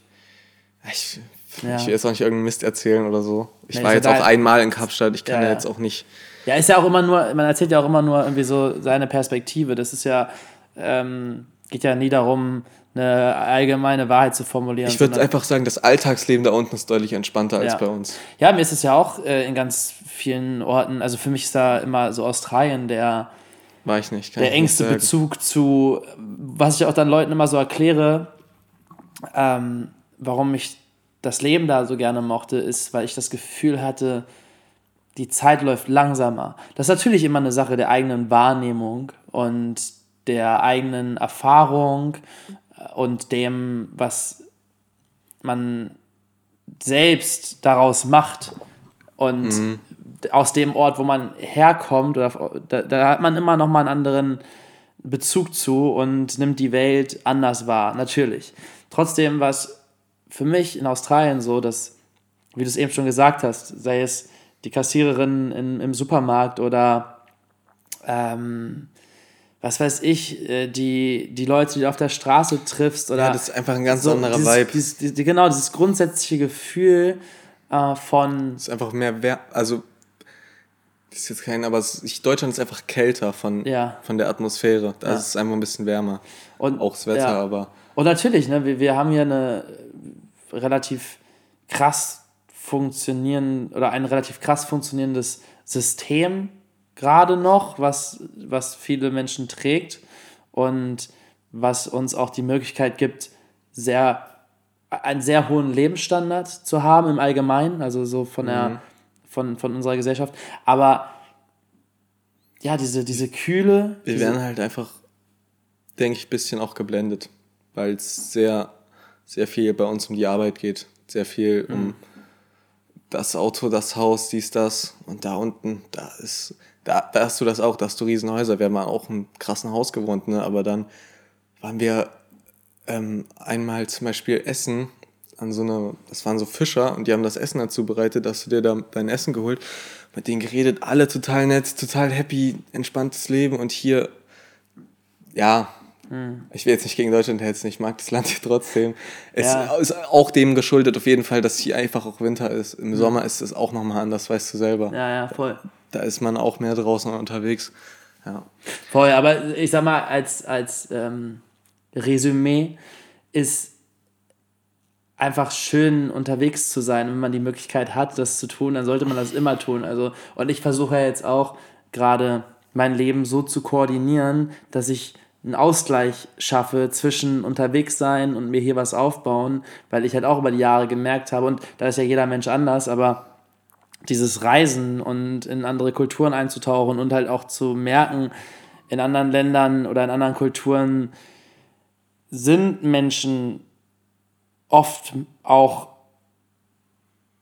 ich, ja. ich will jetzt auch nicht irgendeinen Mist erzählen oder so. Ich nee, war jetzt auch einmal in Kapstadt, ich kann ja, ja jetzt auch nicht. Ja, ist ja auch immer nur, man erzählt ja auch immer nur irgendwie so seine Perspektive. Das ist ja, ähm, geht ja nie darum, eine allgemeine Wahrheit zu formulieren. Ich würde einfach sagen, das Alltagsleben da unten ist deutlich entspannter ja. als bei uns. Ja, mir ist es ja auch äh, in ganz vielen Orten, also für mich ist da immer so Australien der war ich nicht. der engste nicht Bezug zu, was ich auch dann Leuten immer so erkläre, ähm, warum ich das Leben da so gerne mochte, ist, weil ich das Gefühl hatte, die Zeit läuft langsamer. Das ist natürlich immer eine Sache der eigenen Wahrnehmung und der eigenen Erfahrung und dem, was man selbst daraus macht. Und mhm aus dem Ort, wo man herkommt, oder, da, da hat man immer noch mal einen anderen Bezug zu und nimmt die Welt anders wahr, natürlich. Trotzdem war es für mich in Australien so, dass, wie du es eben schon gesagt hast, sei es die Kassiererin in, im Supermarkt oder ähm, was weiß ich, äh, die, die Leute, die du auf der Straße triffst oder. Ja, das ist einfach ein ganz so, anderer dieses, Vibe. Dieses, dieses, genau, dieses grundsätzliche Gefühl äh, von. Es ist einfach mehr Wär also das ist jetzt kein, aber ich, Deutschland ist einfach kälter von, Ja. von der Atmosphäre. Da Ja. ist es einfach ein bisschen wärmer. Und, Auch das Wetter, ja. aber Und natürlich, ne, wir, wir haben hier eine relativ krass funktionieren oder ein relativ krass funktionierendes System gerade noch, was, was viele Menschen trägt und was uns auch die Möglichkeit gibt, sehr einen sehr hohen Lebensstandard zu haben im Allgemeinen, also so von der von, von unserer Gesellschaft. Aber ja, diese, diese Kühle, wir diese, werden halt einfach, denke ich, ein bisschen auch geblendet, weil es sehr, sehr viel bei uns um die Arbeit geht. Sehr viel Mhm. um das Auto, das Haus, dies, das. Und da unten, da ist, da, da hast du das auch, da hast du Riesenhäuser. Wir haben auch im krassen Haus gewohnt, ne? aber dann waren wir ähm, einmal zum Beispiel essen an so einer, das waren so Fischer und die haben das Essen dazu bereitet, hast du dir da dein Essen geholt, mit denen geredet, alle total nett, total happy, entspanntes Leben und hier, ja, ich will jetzt nicht gegen Deutschland hetzen, ich mag das Land *laughs* hier trotzdem. Es Ja. ist auch dem geschuldet auf jeden Fall, dass hier einfach auch Winter ist. Im Sommer ist es auch nochmal anders, weißt du selber. ja, ja, voll. Da ist man auch mehr draußen unterwegs. Ja. Voll, aber ich sag mal, als, als ähm, Resümee ist einfach schön unterwegs zu sein. Wenn man die Möglichkeit hat, das zu tun, dann sollte man das immer tun. Also, und ich versuche ja jetzt auch gerade mein Leben so zu koordinieren, dass ich einen Ausgleich schaffe zwischen unterwegs sein und mir hier was aufbauen, weil ich halt auch über die Jahre gemerkt habe, und da ist ja jeder Mensch anders, aber dieses Reisen und in andere Kulturen einzutauchen und halt auch zu merken, in anderen Ländern oder in anderen Kulturen sind Menschen oft auch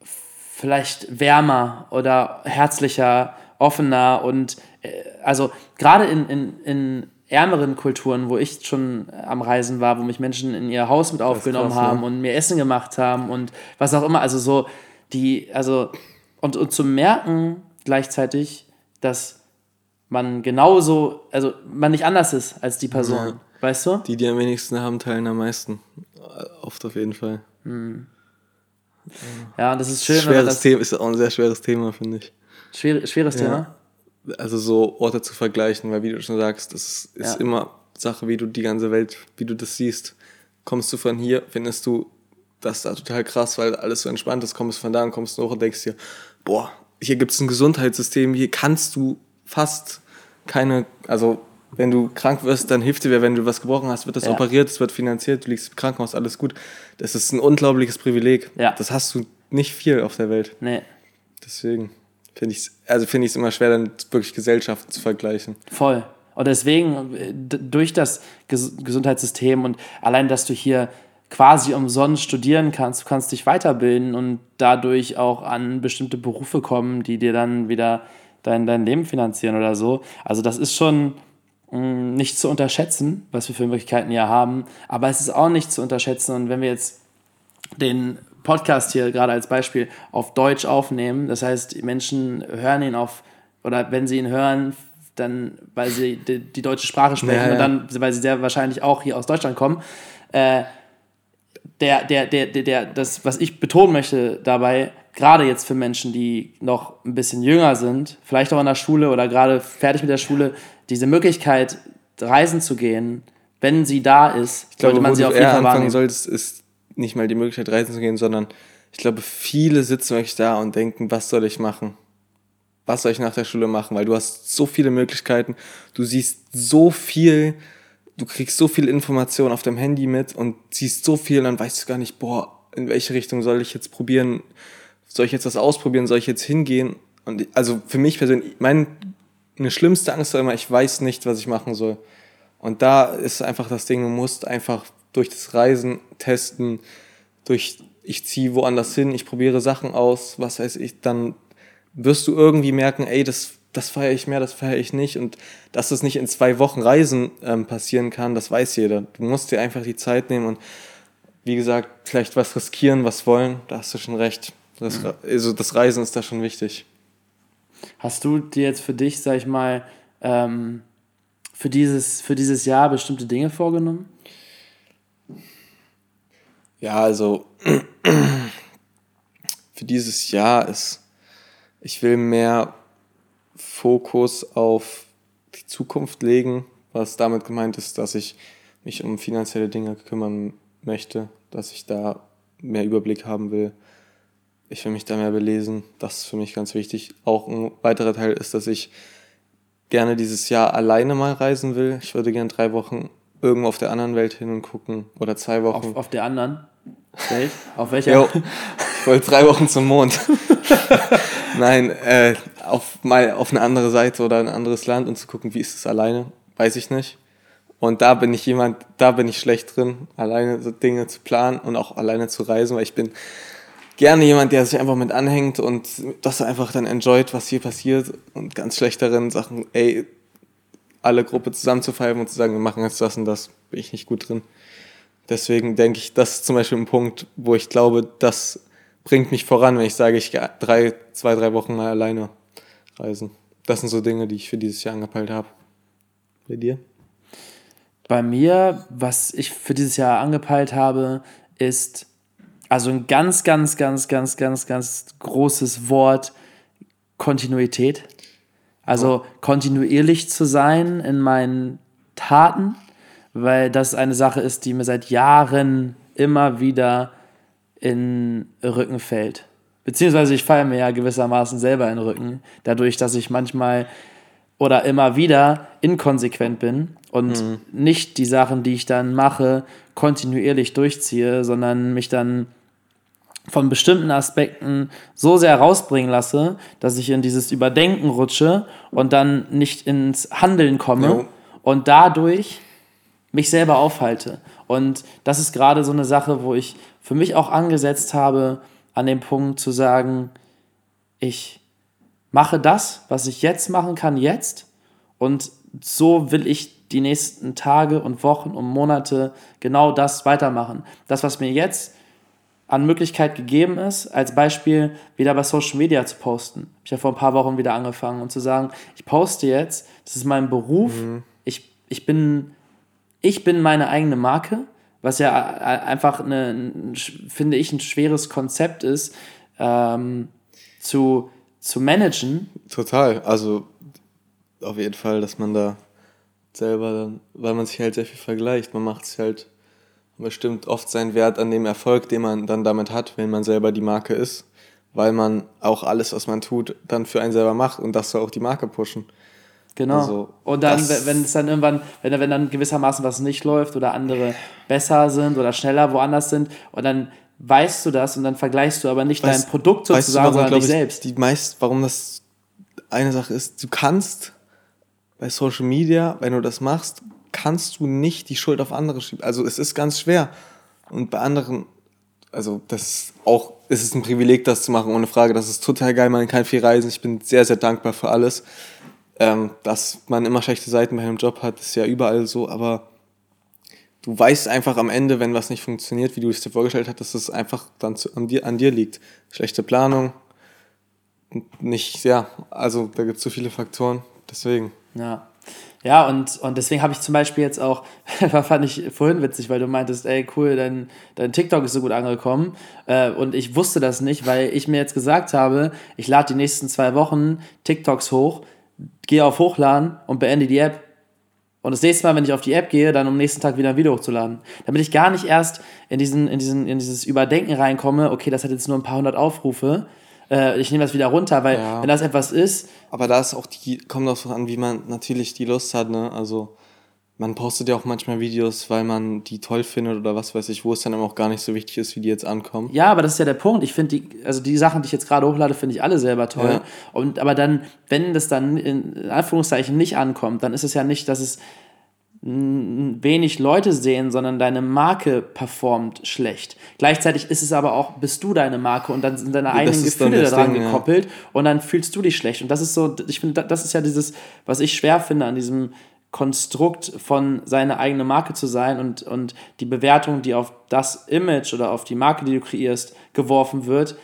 vielleicht wärmer oder herzlicher, offener und äh, also gerade in, in, in ärmeren Kulturen, wo ich schon am Reisen war, wo mich Menschen in ihr Haus mit aufgenommen krass, ne? haben und mir Essen gemacht haben und was auch immer, also so die, also und, und zu merken gleichzeitig, dass man genauso, also man nicht anders ist als die Person, Ja. Weißt du? Die, die am wenigsten haben, teilen am meisten. Äh, Oft auf jeden Fall. Ja, und das ist schön, schweres das, Thema, ist auch ein sehr schweres Thema, finde ich. schwer, schweres Ja. Thema. Also so Orte zu vergleichen, weil wie du schon sagst, das ist Ja. immer Sache, wie du die ganze Welt, wie du das siehst. Kommst du von hier, findest du das da total krass, weil alles so entspannt ist, kommst von da und kommst hoch und denkst dir, boah, hier gibt es ein Gesundheitssystem, hier kannst du fast keine, also wenn du krank wirst, dann hilft dir wer, wenn du was gebrochen hast, wird das Ja. operiert, es wird finanziert, du liegst im Krankenhaus, alles gut. Das ist ein unglaubliches Privileg. Ja. Das hast du nicht viel auf der Welt. Nee, Deswegen finde ich es also es immer schwer, dann wirklich Gesellschaften zu vergleichen. voll. Und deswegen, äh, durch das Ges Gesundheitssystem und allein, dass du hier quasi umsonst studieren kannst, du kannst dich weiterbilden und dadurch auch an bestimmte Berufe kommen, die dir dann wieder dein, dein Leben finanzieren oder so. Also das ist schon nicht zu unterschätzen, was wir für Möglichkeiten hier haben. Aber es ist auch nicht zu unterschätzen. Und wenn wir jetzt den Podcast hier gerade als Beispiel auf Deutsch aufnehmen, das heißt, die Menschen hören ihn auf, oder wenn sie ihn hören, dann, weil sie die, die deutsche Sprache sprechen Ja, ja. und dann, weil sie sehr wahrscheinlich auch hier aus Deutschland kommen, äh, der, der, der, der, der, das, was ich betonen möchte dabei, gerade jetzt für Menschen, die noch ein bisschen jünger sind, vielleicht auch in der Schule oder gerade fertig mit der Schule, diese Möglichkeit, reisen zu gehen, wenn sie da ist, Ich glaube, sollte man sie auf jeden Fall anfangen solltest, ist nicht mal die Möglichkeit, reisen zu gehen, sondern ich glaube, viele sitzen wirklich da und denken, was soll ich machen? Was soll ich nach der Schule machen? Weil du hast so viele Möglichkeiten, du siehst so viel, du kriegst so viel Information auf deinem Handy mit und siehst so viel und dann weißt du gar nicht, boah, in welche Richtung soll ich jetzt probieren? Soll ich jetzt was ausprobieren? Soll ich jetzt hingehen? Und also für mich persönlich, meine schlimmste Angst war immer, ich weiß nicht, was ich machen soll. Und da ist einfach das Ding, du musst einfach durch das Reisen testen, durch ich ziehe woanders hin, ich probiere Sachen aus, was weiß ich, dann wirst du irgendwie merken, ey, das, das feiere ich mehr, das feiere ich nicht. Und dass das nicht in zwei Wochen Reisen ähm, passieren kann, das weiß jeder. Du musst dir einfach die Zeit nehmen und wie gesagt, vielleicht was riskieren, was wollen, da hast du schon recht. Das, also das Reisen ist da schon wichtig. Hast du dir jetzt für dich, sag ich mal, ähm, für dieses, für dieses Jahr bestimmte Dinge vorgenommen? Ja, also *clears throat* für dieses Jahr ist, ich will mehr Fokus auf die Zukunft legen, was damit gemeint ist, dass ich mich um finanzielle Dinge kümmern möchte, dass ich da mehr Überblick haben will. Ich will mich da mehr belesen. Das ist für mich ganz wichtig. Auch ein weiterer Teil ist, dass ich gerne dieses Jahr alleine mal reisen will. Ich würde gerne drei Wochen irgendwo auf der anderen Welt hin und gucken. Oder zwei Wochen. Auf, auf der anderen Welt? Auf welcher? Jo, ich wollte drei Wochen zum Mond. *laughs* Nein, äh, auf, mal auf eine andere Seite oder ein anderes Land und zu gucken, wie ist es alleine, weiß ich nicht. Und da bin ich jemand, da bin ich schlecht drin, alleine so Dinge zu planen und auch alleine zu reisen, weil ich bin gerne jemand, der sich einfach mit anhängt und das einfach dann enjoyt, was hier passiert und ganz schlecht darin, Sachen, ey, alle Gruppe zusammenzufeiern und zu sagen, wir machen jetzt das und das, bin ich nicht gut drin. Deswegen denke ich, das ist zum Beispiel ein Punkt, wo ich glaube, das bringt mich voran, wenn ich sage, ich gehe drei, zwei, drei Wochen mal alleine reisen. Das sind so Dinge, die ich für dieses Jahr angepeilt habe. Bei dir? Bei mir, was ich für dieses Jahr angepeilt habe, ist also ein ganz, ganz, ganz, ganz, ganz, ganz großes Wort Kontinuität. Also kontinuierlich zu sein in meinen Taten, weil das eine Sache ist, die mir seit Jahren immer wieder in den Rücken fällt. Beziehungsweise ich falle mir ja gewissermaßen selber in den Rücken, dadurch, dass ich manchmal oder immer wieder inkonsequent bin und mhm. nicht die Sachen, die ich dann mache, kontinuierlich durchziehe, sondern mich dann von bestimmten Aspekten so sehr rausbringen lasse, dass ich in dieses Überdenken rutsche und dann nicht ins Handeln komme jo. und dadurch mich selber aufhalte. Und das ist gerade so eine Sache, wo ich für mich auch angesetzt habe, an dem Punkt zu sagen, ich mache das, was ich jetzt machen kann, jetzt. Und so will ich die nächsten Tage und Wochen und Monate genau das weitermachen. Das, was mir jetzt an Möglichkeit gegeben ist, als Beispiel wieder bei Social Media zu posten. Ich habe vor ein paar Wochen wieder angefangen und zu sagen, ich poste jetzt, das ist mein Beruf, mhm. ich, ich, bin, ich bin meine eigene Marke, was ja einfach, eine, finde ich, ein schweres Konzept ist, ähm, zu, zu managen. Total, also auf jeden Fall, dass man da selber dann, weil man sich halt sehr viel vergleicht, man macht sich halt bestimmt oft seinen Wert an dem Erfolg, den man dann damit hat, wenn man selber die Marke ist, weil man auch alles, was man tut, dann für einen selber macht und das soll auch die Marke pushen. Genau. Also, und dann, wenn es dann irgendwann, wenn, wenn dann gewissermaßen was nicht läuft oder andere besser sind oder schneller woanders sind und dann weißt du das und dann vergleichst du aber nicht weißt, dein Produkt sozusagen, weißt du, sondern dich selbst. Die meist, warum das eine Sache ist, du kannst bei Social Media, wenn du das machst, kannst du nicht die Schuld auf andere schieben. Also es ist ganz schwer. Und bei anderen, also das auch, es ist ein Privileg, das zu machen, ohne Frage. Das ist total geil, man kann viel reisen. Ich bin sehr, sehr dankbar für alles. Ähm, dass man immer schlechte Seiten bei einem Job hat, ist ja überall so, aber du weißt einfach am Ende, wenn was nicht funktioniert, wie du es dir vorgestellt hast, dass es einfach dann zu, an, dir, an dir liegt. Schlechte Planung, nicht, ja, also da gibt es so viele Faktoren, deswegen. Ja. Ja, und, und deswegen habe ich zum Beispiel jetzt auch, *laughs* fand ich vorhin witzig, weil du meintest, ey, cool, dein, dein TikTok ist so gut angekommen. Äh, und ich wusste das nicht, weil ich mir jetzt gesagt habe, ich lade die nächsten zwei Wochen TikToks hoch, gehe auf Hochladen und beende die App. Und das nächste Mal, wenn ich auf die App gehe, dann am nächsten Tag wieder ein Video hochzuladen. Damit ich gar nicht erst in, diesen, in, diesen, in dieses Überdenken reinkomme, okay, das hat jetzt nur ein paar hundert Aufrufe, äh, ich nehme das wieder runter, weil ja. wenn das etwas ist. Aber da ist auch die, kommt auch so an, wie man natürlich die Lust hat, ne? Also man postet ja auch manchmal Videos, weil man die toll findet oder was weiß ich, wo es dann auch gar nicht so wichtig ist, wie die jetzt ankommen. Ja, aber das ist ja der Punkt. Ich finde die, also die Sachen, die ich jetzt gerade hochlade, finde ich alle selber toll. Ja. Und aber dann, wenn das dann in Anführungszeichen nicht ankommt, dann ist es ja nicht, dass es wenig Leute sehen, sondern deine Marke performt schlecht. Gleichzeitig ist es aber auch, bist du deine Marke und dann sind deine eigenen Gefühle daran Ding, gekoppelt ja. und dann fühlst du dich schlecht. Und das ist so, ich finde, das ist ja dieses, was ich schwer finde an diesem Konstrukt von seine eigene Marke zu sein und, und die Bewertung, die auf das Image oder auf die Marke, die du kreierst, geworfen wird.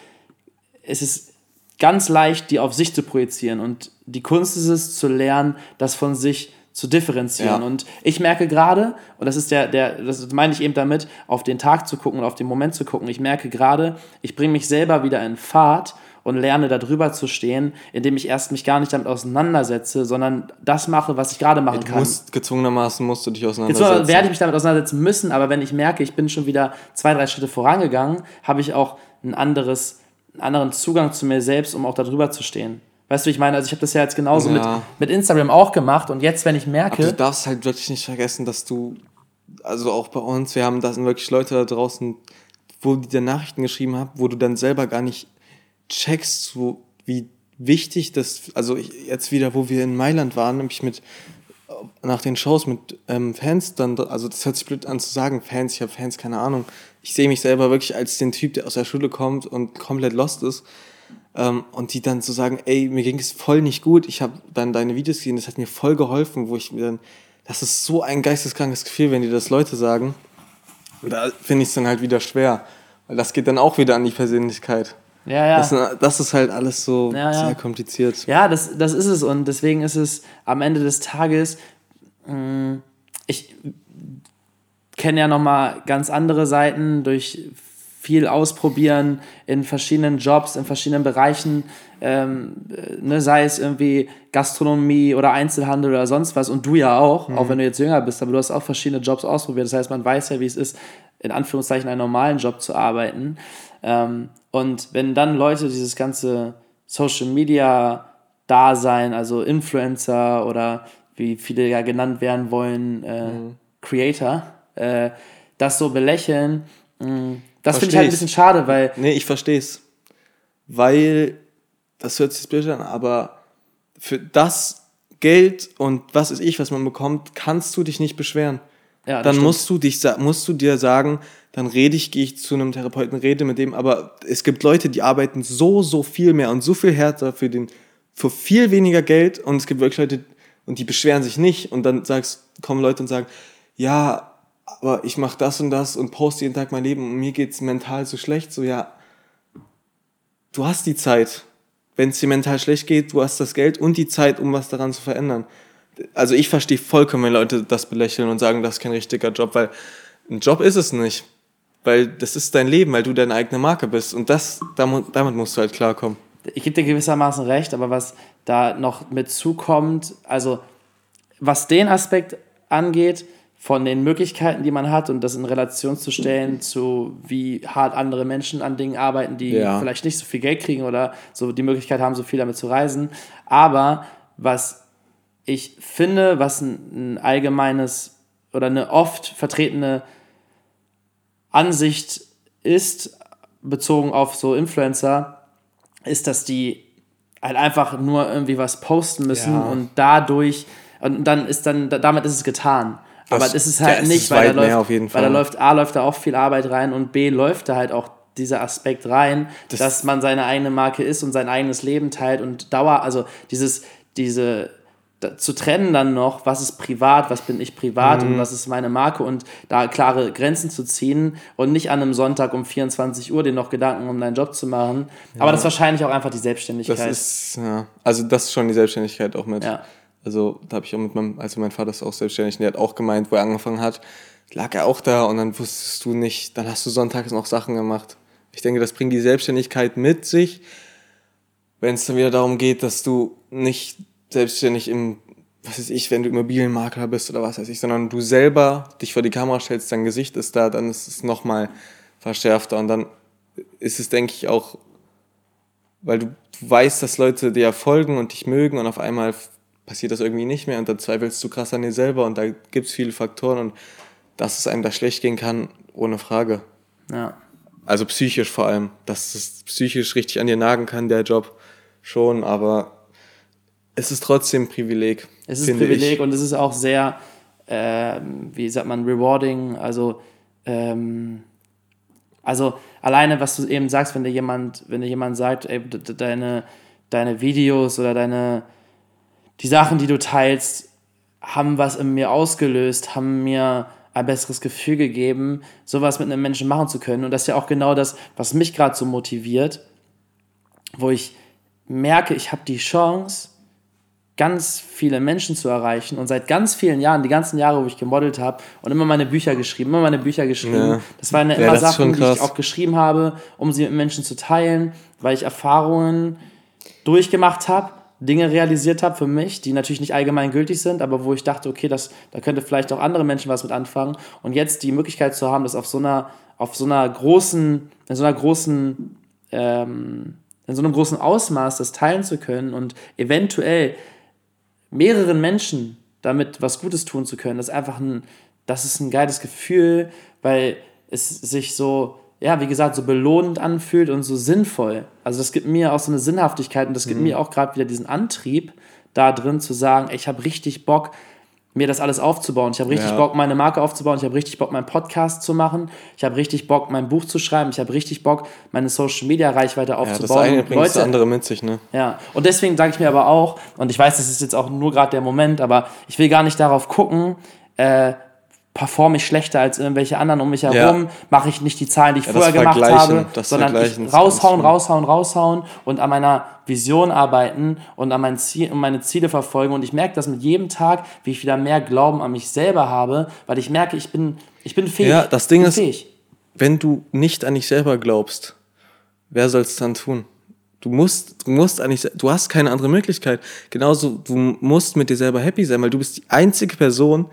Es ist ganz leicht, die auf sich zu projizieren und die Kunst ist es, zu lernen, das von sich zu differenzieren. Ja. Und ich merke gerade, und das ist der, der, das meine ich eben damit, auf den Tag zu gucken und auf den Moment zu gucken. Ich merke gerade, ich bringe mich selber wieder in Fahrt und lerne darüber zu stehen, indem ich erst mich gar nicht damit auseinandersetze, sondern das mache, was ich gerade machen du kann. Musst, gezwungenermaßen musst du dich auseinandersetzen. Jetzt werde ich mich damit auseinandersetzen müssen, aber wenn ich merke, ich bin schon wieder zwei, drei Schritte vorangegangen, habe ich auch ein anderes, einen anderen Zugang zu mir selbst, um auch darüber zu stehen. Weißt du, ich meine? Also ich habe das ja jetzt genauso ja. mit, mit Instagram auch gemacht und jetzt, wenn ich merke... Aber du darfst halt wirklich nicht vergessen, dass du, also auch bei uns, wir haben da sind wirklich Leute da draußen, wo die dir Nachrichten geschrieben haben, wo du dann selber gar nicht checkst, wo, wie wichtig das, also ich, jetzt wieder, wo wir in Mailand waren, nämlich mit nach den Shows mit ähm, Fans dann, also das hört sich blöd an zu sagen, Fans, ich habe Fans, keine Ahnung. Ich sehe mich selber wirklich als den Typ, der aus der Schule kommt und komplett lost ist. Ähm, und die dann zu so sagen, ey, mir ging es voll nicht gut, ich habe dann deine Videos gesehen, das hat mir voll geholfen, wo ich mir dann, das ist so ein geisteskrankes Gefühl, wenn dir das Leute sagen. Und da finde ich es dann halt wieder schwer, weil das geht dann auch wieder an die Persönlichkeit. Ja, ja. Das, das ist halt alles so ja, ja. sehr kompliziert. Ja, das, das ist es. Und deswegen ist es am Ende des Tages, mm, ich kenne ja nochmal ganz andere Seiten durch viel ausprobieren in verschiedenen Jobs, in verschiedenen Bereichen, ähm, ne, sei es irgendwie Gastronomie oder Einzelhandel oder sonst was. Und du ja auch, mhm. auch wenn du jetzt jünger bist, aber du hast auch verschiedene Jobs ausprobiert. Das heißt, man weiß ja, wie es ist, in Anführungszeichen einen normalen Job zu arbeiten. Ähm, und wenn dann Leute dieses ganze Social Media Dasein, also Influencer oder wie viele ja genannt werden wollen, äh, mhm. Creator, äh, das so belächeln, mh, mm, das finde ich halt ein bisschen schade, weil. Nee, ich verstehe es. Weil, das hört sich blöd an, aber für das Geld und was ist ich, was man bekommt, kannst du dich nicht beschweren. Ja, dann musst du dich musst du dir sagen, dann rede ich, gehe ich zu einem Therapeuten, rede mit dem, aber es gibt Leute, die arbeiten so, so viel mehr und so viel härter für den, für viel weniger Geld und es gibt wirklich Leute, und die beschweren sich nicht und dann sagst, kommen Leute und sagen, ja, aber ich mache das und das und poste jeden Tag mein Leben und mir geht's mental so schlecht, so ja, du hast die Zeit. Wenn es dir mental schlecht geht, du hast das Geld und die Zeit, um was daran zu verändern. Also ich verstehe vollkommen, wenn Leute das belächeln und sagen, das ist kein richtiger Job, weil ein Job ist es nicht. Weil das ist dein Leben, weil du deine eigene Marke bist. Und das, damit, damit musst du halt klarkommen. Ich gebe dir gewissermaßen recht, aber was da noch mit zukommt, also was den Aspekt angeht, von den Möglichkeiten, die man hat und das in Relation zu stellen zu wie hart andere Menschen an Dingen arbeiten, die ja. vielleicht nicht so viel Geld kriegen oder so die Möglichkeit haben, so viel damit zu reisen. Aber was ich finde, was ein, ein allgemeines oder eine oft vertretene Ansicht ist, bezogen auf so Influencer, ist, dass die halt einfach nur irgendwie was posten müssen ja. und dadurch, und dann ist dann, damit ist es getan. Aber das, das ist halt nicht, ist weil, da läuft, weil da läuft, A, läuft da auch viel Arbeit rein und B, läuft da halt auch dieser Aspekt rein, das dass man seine eigene Marke ist und sein eigenes Leben teilt und Dauer, also dieses, diese, zu trennen dann noch, was ist privat, was bin ich privat mhm. und was ist meine Marke und da klare Grenzen zu ziehen und nicht an einem Sonntag um 24 Uhr dir noch Gedanken um deinen Job zu machen. Ja. Aber das ist wahrscheinlich auch einfach die Selbstständigkeit. Das ist, ja, also das ist schon die Selbstständigkeit auch mit. Ja. Also da habe ich auch mit meinem, also mein Vater ist auch selbstständig, und der hat auch gemeint, wo er angefangen hat, lag er auch da und dann wusstest du nicht, dann hast du sonntags noch Sachen gemacht. Ich denke, das bringt die Selbstständigkeit mit sich, wenn es dann wieder darum geht, dass du nicht selbstständig im, was weiß ich, wenn du Immobilienmakler bist oder was weiß ich, sondern du selber dich vor die Kamera stellst, dein Gesicht ist da, dann ist es nochmal verschärfter und dann ist es, denke ich, auch, weil du, du weißt, dass Leute dir folgen und dich mögen und auf einmal passiert das irgendwie nicht mehr und dann zweifelst du krass an dir selber und da gibt es viele Faktoren und dass es einem da schlecht gehen kann, ohne Frage. Ja. Also psychisch vor allem, dass es psychisch richtig an dir nagen kann, der Job schon, aber es ist trotzdem ein Privileg. Es ist ein Privileg ich. und es ist auch sehr, äh, wie sagt man, rewarding, also ähm, also alleine, was du eben sagst, wenn dir jemand, wenn dir jemand sagt, ey, deine, deine Videos oder deine, die Sachen, die du teilst, haben was in mir ausgelöst, haben mir ein besseres Gefühl gegeben, sowas mit einem Menschen machen zu können. Und das ist ja auch genau das, was mich gerade so motiviert, wo ich merke, ich habe die Chance, ganz viele Menschen zu erreichen und seit ganz vielen Jahren, die ganzen Jahre, wo ich gemodelt habe und immer meine Bücher geschrieben, immer meine Bücher geschrieben. Ja. Das waren ja immer ja, Sachen, die ich auch geschrieben habe, um sie mit Menschen zu teilen, weil ich Erfahrungen durchgemacht habe, Dinge realisiert habe für mich, die natürlich nicht allgemein gültig sind, aber wo ich dachte, okay, das, da könnte vielleicht auch andere Menschen was mit anfangen. Und jetzt die Möglichkeit zu haben, das auf so einer, auf so einer großen, in so einer großen, ähm, in so einem großen Ausmaß das teilen zu können und eventuell mehreren Menschen damit was Gutes tun zu können, das ist einfach ein, das ist ein geiles Gefühl, weil es sich so, ja, wie gesagt, so belohnend anfühlt und so sinnvoll. Also das gibt mir auch so eine Sinnhaftigkeit und das gibt mhm. mir auch gerade wieder diesen Antrieb da drin zu sagen, ich habe richtig Bock, mir das alles aufzubauen. Ich habe richtig ja. Bock, meine Marke aufzubauen. Ich habe richtig Bock, meinen Podcast zu machen. Ich habe richtig Bock, mein Buch zu schreiben. Ich habe richtig Bock, meine Social Media Reichweite aufzubauen. Ja, das eine bringt Leute, das andere mit sich, ne? Ja. Und deswegen sage ich mir aber auch, und ich weiß, das ist jetzt auch nur gerade der Moment, aber ich will gar nicht darauf gucken, äh, performe ich schlechter als irgendwelche anderen um mich herum, ja. mache ich nicht die Zahlen, die ich ja, vorher gemacht habe, sondern ich raushauen, raushauen, raushauen und an meiner Vision arbeiten und an mein Ziel, und meine Ziele verfolgen. Und ich merke das mit jedem Tag, wie ich wieder mehr Glauben an mich selber habe, weil ich merke, ich bin, ich bin fähig. Ja, das Ding ist, fähig. wenn du nicht an dich selber glaubst, wer soll es dann tun? Du musst, du musst eigentlich, du hast keine andere Möglichkeit. Genauso, du musst mit dir selber happy sein, weil du bist die einzige Person,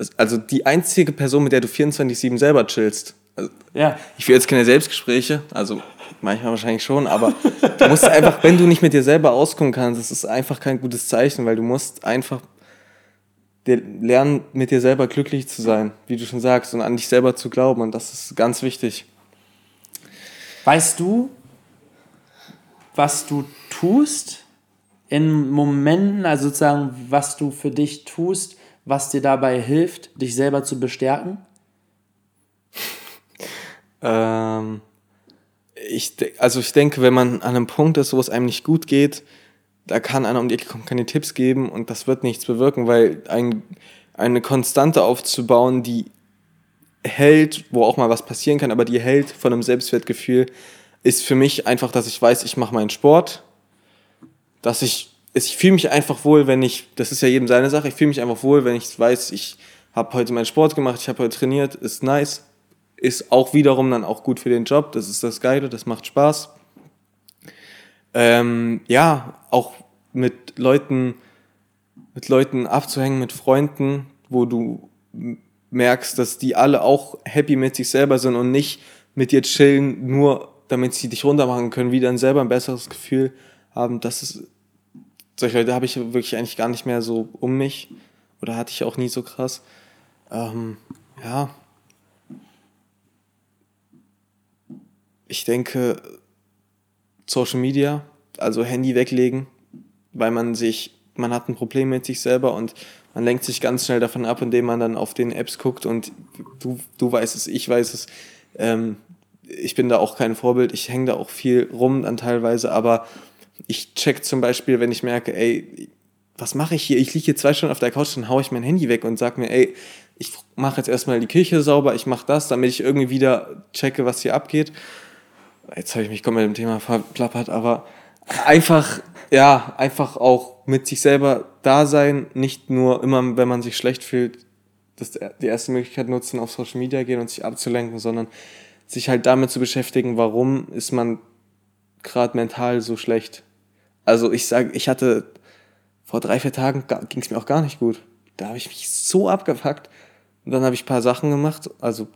das, also die einzige Person, mit der du 24-7 selber chillst. Also, ja. Ich will jetzt keine Selbstgespräche, also manchmal wahrscheinlich schon, aber du musst einfach, wenn du nicht mit dir selber auskommen kannst, das ist einfach kein gutes Zeichen, weil du musst einfach lernen, mit dir selber glücklich zu sein, wie du schon sagst, und an dich selber zu glauben. Und das ist ganz wichtig. Weißt du, was du tust in Momenten, also sozusagen, was du für dich tust, was dir dabei hilft, dich selber zu bestärken? ähm, ich, also ich denke, wenn man an einem Punkt ist, wo es einem nicht gut geht, da kann einer um die Ecke kommen, keine Tipps geben und das wird nichts bewirken, weil ein, eine Konstante aufzubauen, die hält, wo auch mal was passieren kann, aber die hält von einem Selbstwertgefühl, ist für mich einfach, dass ich weiß, ich mache meinen Sport, dass ich ich fühle mich einfach wohl, wenn ich, das ist ja jedem seine Sache, ich fühle mich einfach wohl, wenn ich weiß, ich habe heute meinen Sport gemacht, ich habe heute trainiert, ist nice, ist auch wiederum dann auch gut für den Job, das ist das Geile, das macht Spaß. Ähm, ja, auch mit Leuten, mit Leuten abzuhängen, mit Freunden, wo du merkst, dass die alle auch happy mit sich selber sind und nicht mit dir chillen, nur damit sie dich runtermachen können, wie dann selber ein besseres Gefühl haben. Das ist solche Leute habe ich wirklich eigentlich gar nicht mehr so um mich. Oder hatte ich auch nie so krass. Ähm, ja. Ich denke, Social Media, also Handy weglegen, weil man sich, man hat ein Problem mit sich selber und man lenkt sich ganz schnell davon ab, indem man dann auf den Apps guckt und du, du weißt es, ich weiß es. Ähm, ich bin da auch kein Vorbild, ich hänge da auch viel rum dann teilweise, aber ich check zum Beispiel, wenn ich merke, ey, was mache ich hier? Ich liege hier zwei Stunden auf der Couch, dann haue ich mein Handy weg und sag mir, ey, ich mache jetzt erstmal die Küche sauber, ich mache das, damit ich irgendwie wieder checke, was hier abgeht. Jetzt habe ich mich komplett mit dem Thema verplappert, aber einfach, ja, einfach auch mit sich selber da sein, nicht nur immer, wenn man sich schlecht fühlt, das die erste Möglichkeit nutzen, auf Social Media gehen und sich abzulenken, sondern sich halt damit zu beschäftigen, warum ist man gerade mental so schlecht also ich sage, ich hatte vor drei, vier Tagen ging es mir auch gar nicht gut. Da habe ich mich so abgepackt. Und dann habe ich ein paar Sachen gemacht, also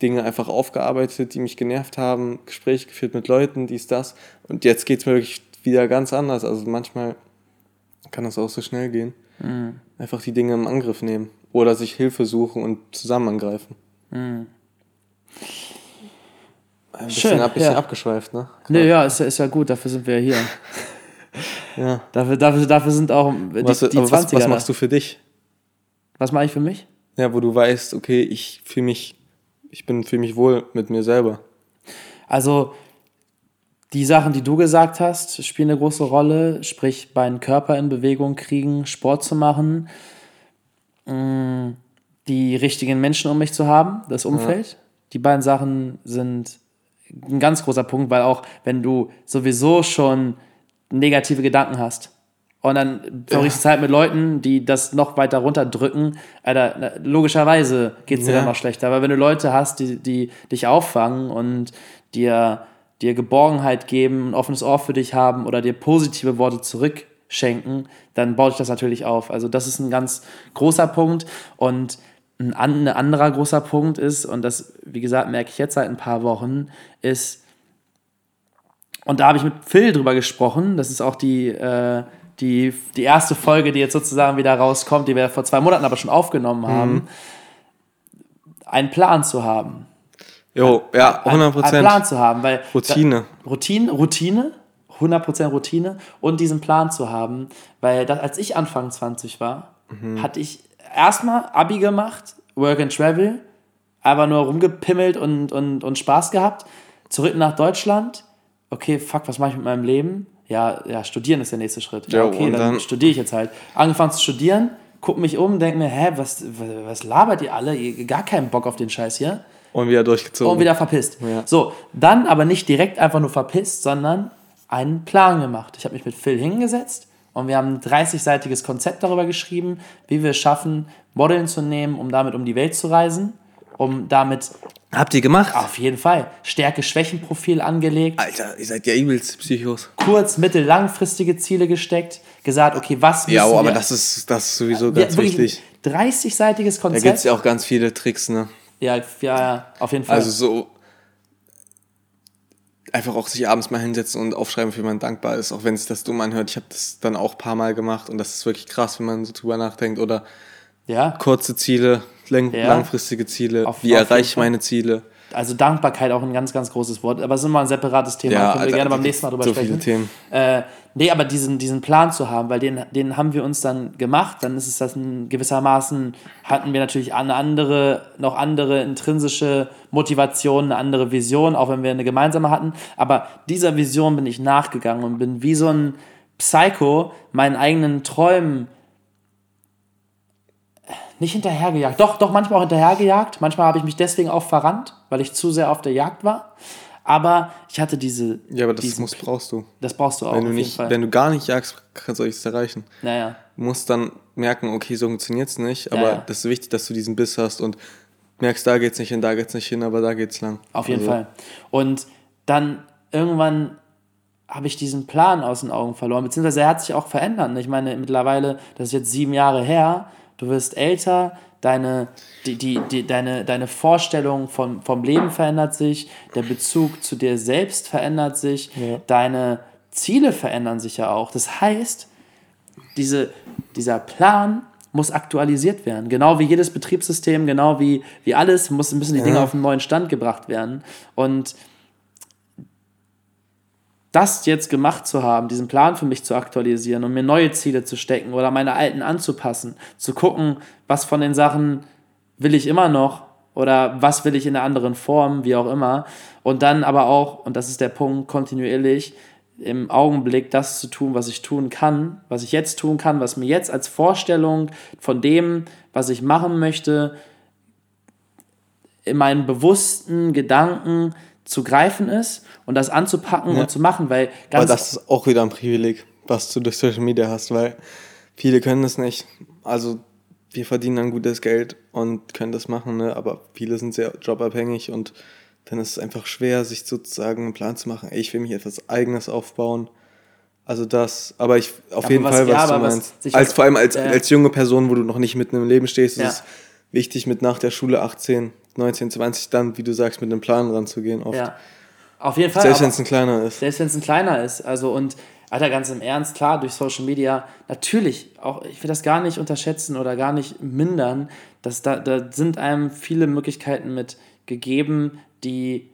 Dinge einfach aufgearbeitet, die mich genervt haben, Gespräche geführt mit Leuten, dies, das. Und jetzt geht es mir wirklich wieder ganz anders. Also manchmal kann das auch so schnell gehen. Mhm. Einfach die Dinge im Angriff nehmen. Oder sich Hilfe suchen und zusammen angreifen. Mhm. Ein bisschen, Schön, ab, bisschen ja. abgeschweift, ne? Klar. Nee, ja, ist, ist ja gut, dafür sind wir ja hier. *laughs* Ja. Dafür, dafür, dafür sind auch die, was, die 20er. Was, was machst du für dich? Was mache ich für mich? Ja, wo du weißt, okay, ich fühle mich, ich bin fühle mich wohl mit mir selber. Also die Sachen, die du gesagt hast, spielen eine große Rolle, sprich meinen Körper in Bewegung kriegen, Sport zu machen, mm, die richtigen Menschen um mich zu haben, das Umfeld. Ja. Die beiden Sachen sind ein ganz großer Punkt, weil auch wenn du sowieso schon negative Gedanken hast und dann verbringst du Zeit mit Leuten, die das noch weiter runterdrücken, Alter, logischerweise geht es dir Ja. dann noch schlechter. Aber wenn du Leute hast, die, die dich auffangen und dir, dir Geborgenheit geben, ein offenes Ohr für dich haben oder dir positive Worte zurückschenken, dann baut dich das natürlich auf. Also das ist ein ganz großer Punkt und ein anderer großer Punkt ist, und das, wie gesagt, merke ich jetzt seit ein paar Wochen, ist, und da habe ich mit Phil drüber gesprochen. Das ist auch die, äh, die, die erste Folge, die jetzt sozusagen wieder rauskommt, die wir vor zwei Monaten aber schon aufgenommen haben. Einen Plan zu haben. Jo, ja, Ein- 100 Einen Plan Prozent. zu haben. Weil Routine. Da, Routine, Routine, 100% Routine und diesen Plan zu haben. Weil das, als ich Anfang 20 war, Mhm. hatte ich erstmal Abi gemacht, Work and Travel, einfach nur rumgepimmelt und, und, und Spaß gehabt. Zurück nach Deutschland. Okay, fuck, was mache ich mit meinem Leben? Ja, ja, studieren ist der nächste Schritt. Ja, okay, dann, dann- studiere ich jetzt halt. Angefangen zu studieren, guck mich um, denk mir, hä, was, was, was labert ihr alle? Ihr, gar keinen Bock auf den Scheiß hier Und wieder durchgezogen. und wieder verpisst. Ja. So, dann aber nicht direkt einfach nur verpisst, sondern einen Plan gemacht. Ich habe mich mit Phil hingesetzt und wir haben ein 30-seitiges Konzept darüber geschrieben, wie wir es schaffen, Modeln zu nehmen, um damit um die Welt zu reisen, um damit Habt ihr gemacht? auf jeden Fall Stärke-Schwächen-Profil angelegt, Alter, ihr seid ja übelst Psychos. kurz-, mittel-, langfristige Ziele gesteckt, gesagt, okay, was müssen Ja, aber wir... das ist, das ist sowieso Wir- ganz wichtig. ein 30-seitiges Da Konzept. gibt es ja auch ganz viele Tricks, ne? ja, ja, ja, auf jeden Fall. Also so einfach auch sich abends mal hinsetzen und aufschreiben, für man dankbar ist, auch wenn sich das dumm anhört. Ich habe das dann auch ein paar Mal gemacht und das ist wirklich krass, wenn man so drüber nachdenkt. Oder ja, kurze Ziele, lang Ja. langfristige Ziele, Auf- wie erreiche ich meine Ziele. Also Dankbarkeit auch ein ganz, ganz großes Wort. Aber es ist immer ein separates Thema. Ja, Können wir Alter, gerne da beim nächsten Mal drüber so sprechen. viele Themen. Äh, nee, aber diesen, diesen Plan zu haben, weil den, den haben wir uns dann gemacht. Dann ist es das ein, gewissermaßen, hatten wir natürlich eine andere, noch andere intrinsische Motivation, eine andere Vision, auch wenn wir eine gemeinsame hatten. Aber dieser Vision bin ich nachgegangen und bin wie so ein Psycho meinen eigenen Träumen nicht hinterhergejagt. Doch, doch, manchmal auch hinterhergejagt. Manchmal habe ich mich deswegen auch verrannt, weil ich zu sehr auf der Jagd war. Aber ich hatte diese. Ja, aber das musst, brauchst du. das brauchst du auch. Wenn du, nicht, Fall. wenn du gar nicht jagst, kannst du nichts erreichen. naja. Du musst dann merken, okay, so funktioniert es nicht, aber Ja, ja. das ist wichtig, dass du diesen Biss hast und merkst, da geht's nicht hin, da geht's nicht hin, aber da geht's lang. Auf jeden Also, Fall. Und dann irgendwann habe ich diesen Plan aus den Augen verloren, beziehungsweise er hat sich auch verändert. Ich meine, mittlerweile, das ist jetzt sieben Jahre her, du wirst älter, deine, die, die, die, deine, deine Vorstellung von, vom Leben verändert sich, der Bezug zu dir selbst verändert sich, deine Ziele verändern sich ja auch. Das heißt, diese, dieser Plan muss aktualisiert werden. Genau wie jedes Betriebssystem, genau wie, wie alles, muss, müssen die Dinge auf einen neuen Stand gebracht werden. Und das jetzt gemacht zu haben, diesen Plan für mich zu aktualisieren und mir neue Ziele zu stecken oder meine alten anzupassen, zu gucken, was von den Sachen will ich immer noch oder was will ich in einer anderen Form, wie auch immer. Und dann aber auch, und das ist der Punkt, kontinuierlich im Augenblick das zu tun, was ich tun kann, was ich jetzt tun kann, was mir jetzt als Vorstellung von dem, was ich machen möchte, in meinen bewussten Gedanken zu greifen ist und das anzupacken und zu machen, weil Aber ganz das ist auch wieder ein Privileg, was du durch Social Media hast, weil viele können das nicht. Also wir verdienen dann gutes Geld und können das machen, ne? aber viele sind sehr jobabhängig und dann ist es einfach schwer, sich sozusagen einen Plan zu machen. Ey, ich will mich etwas Eigenes aufbauen. Also das, aber ich auf Aber jeden was- Fall, ja, was du aber was meinst. sich als was- vor allem als, Ja. als junge Person, wo du noch nicht mitten im Leben stehst, Ja. ist es wichtig, mit nach der Schule 18, 19, 20 dann, wie du sagst, mit einem Plan ranzugehen. Oft. ja, auf jeden Fall. Selbst wenn es ein kleiner ist. Selbst wenn es ein kleiner ist. Also und Alter, ganz im Ernst, klar, durch Social Media, natürlich, auch ich will das gar nicht unterschätzen oder gar nicht mindern, dass da, da sind einem viele Möglichkeiten mit gegeben, die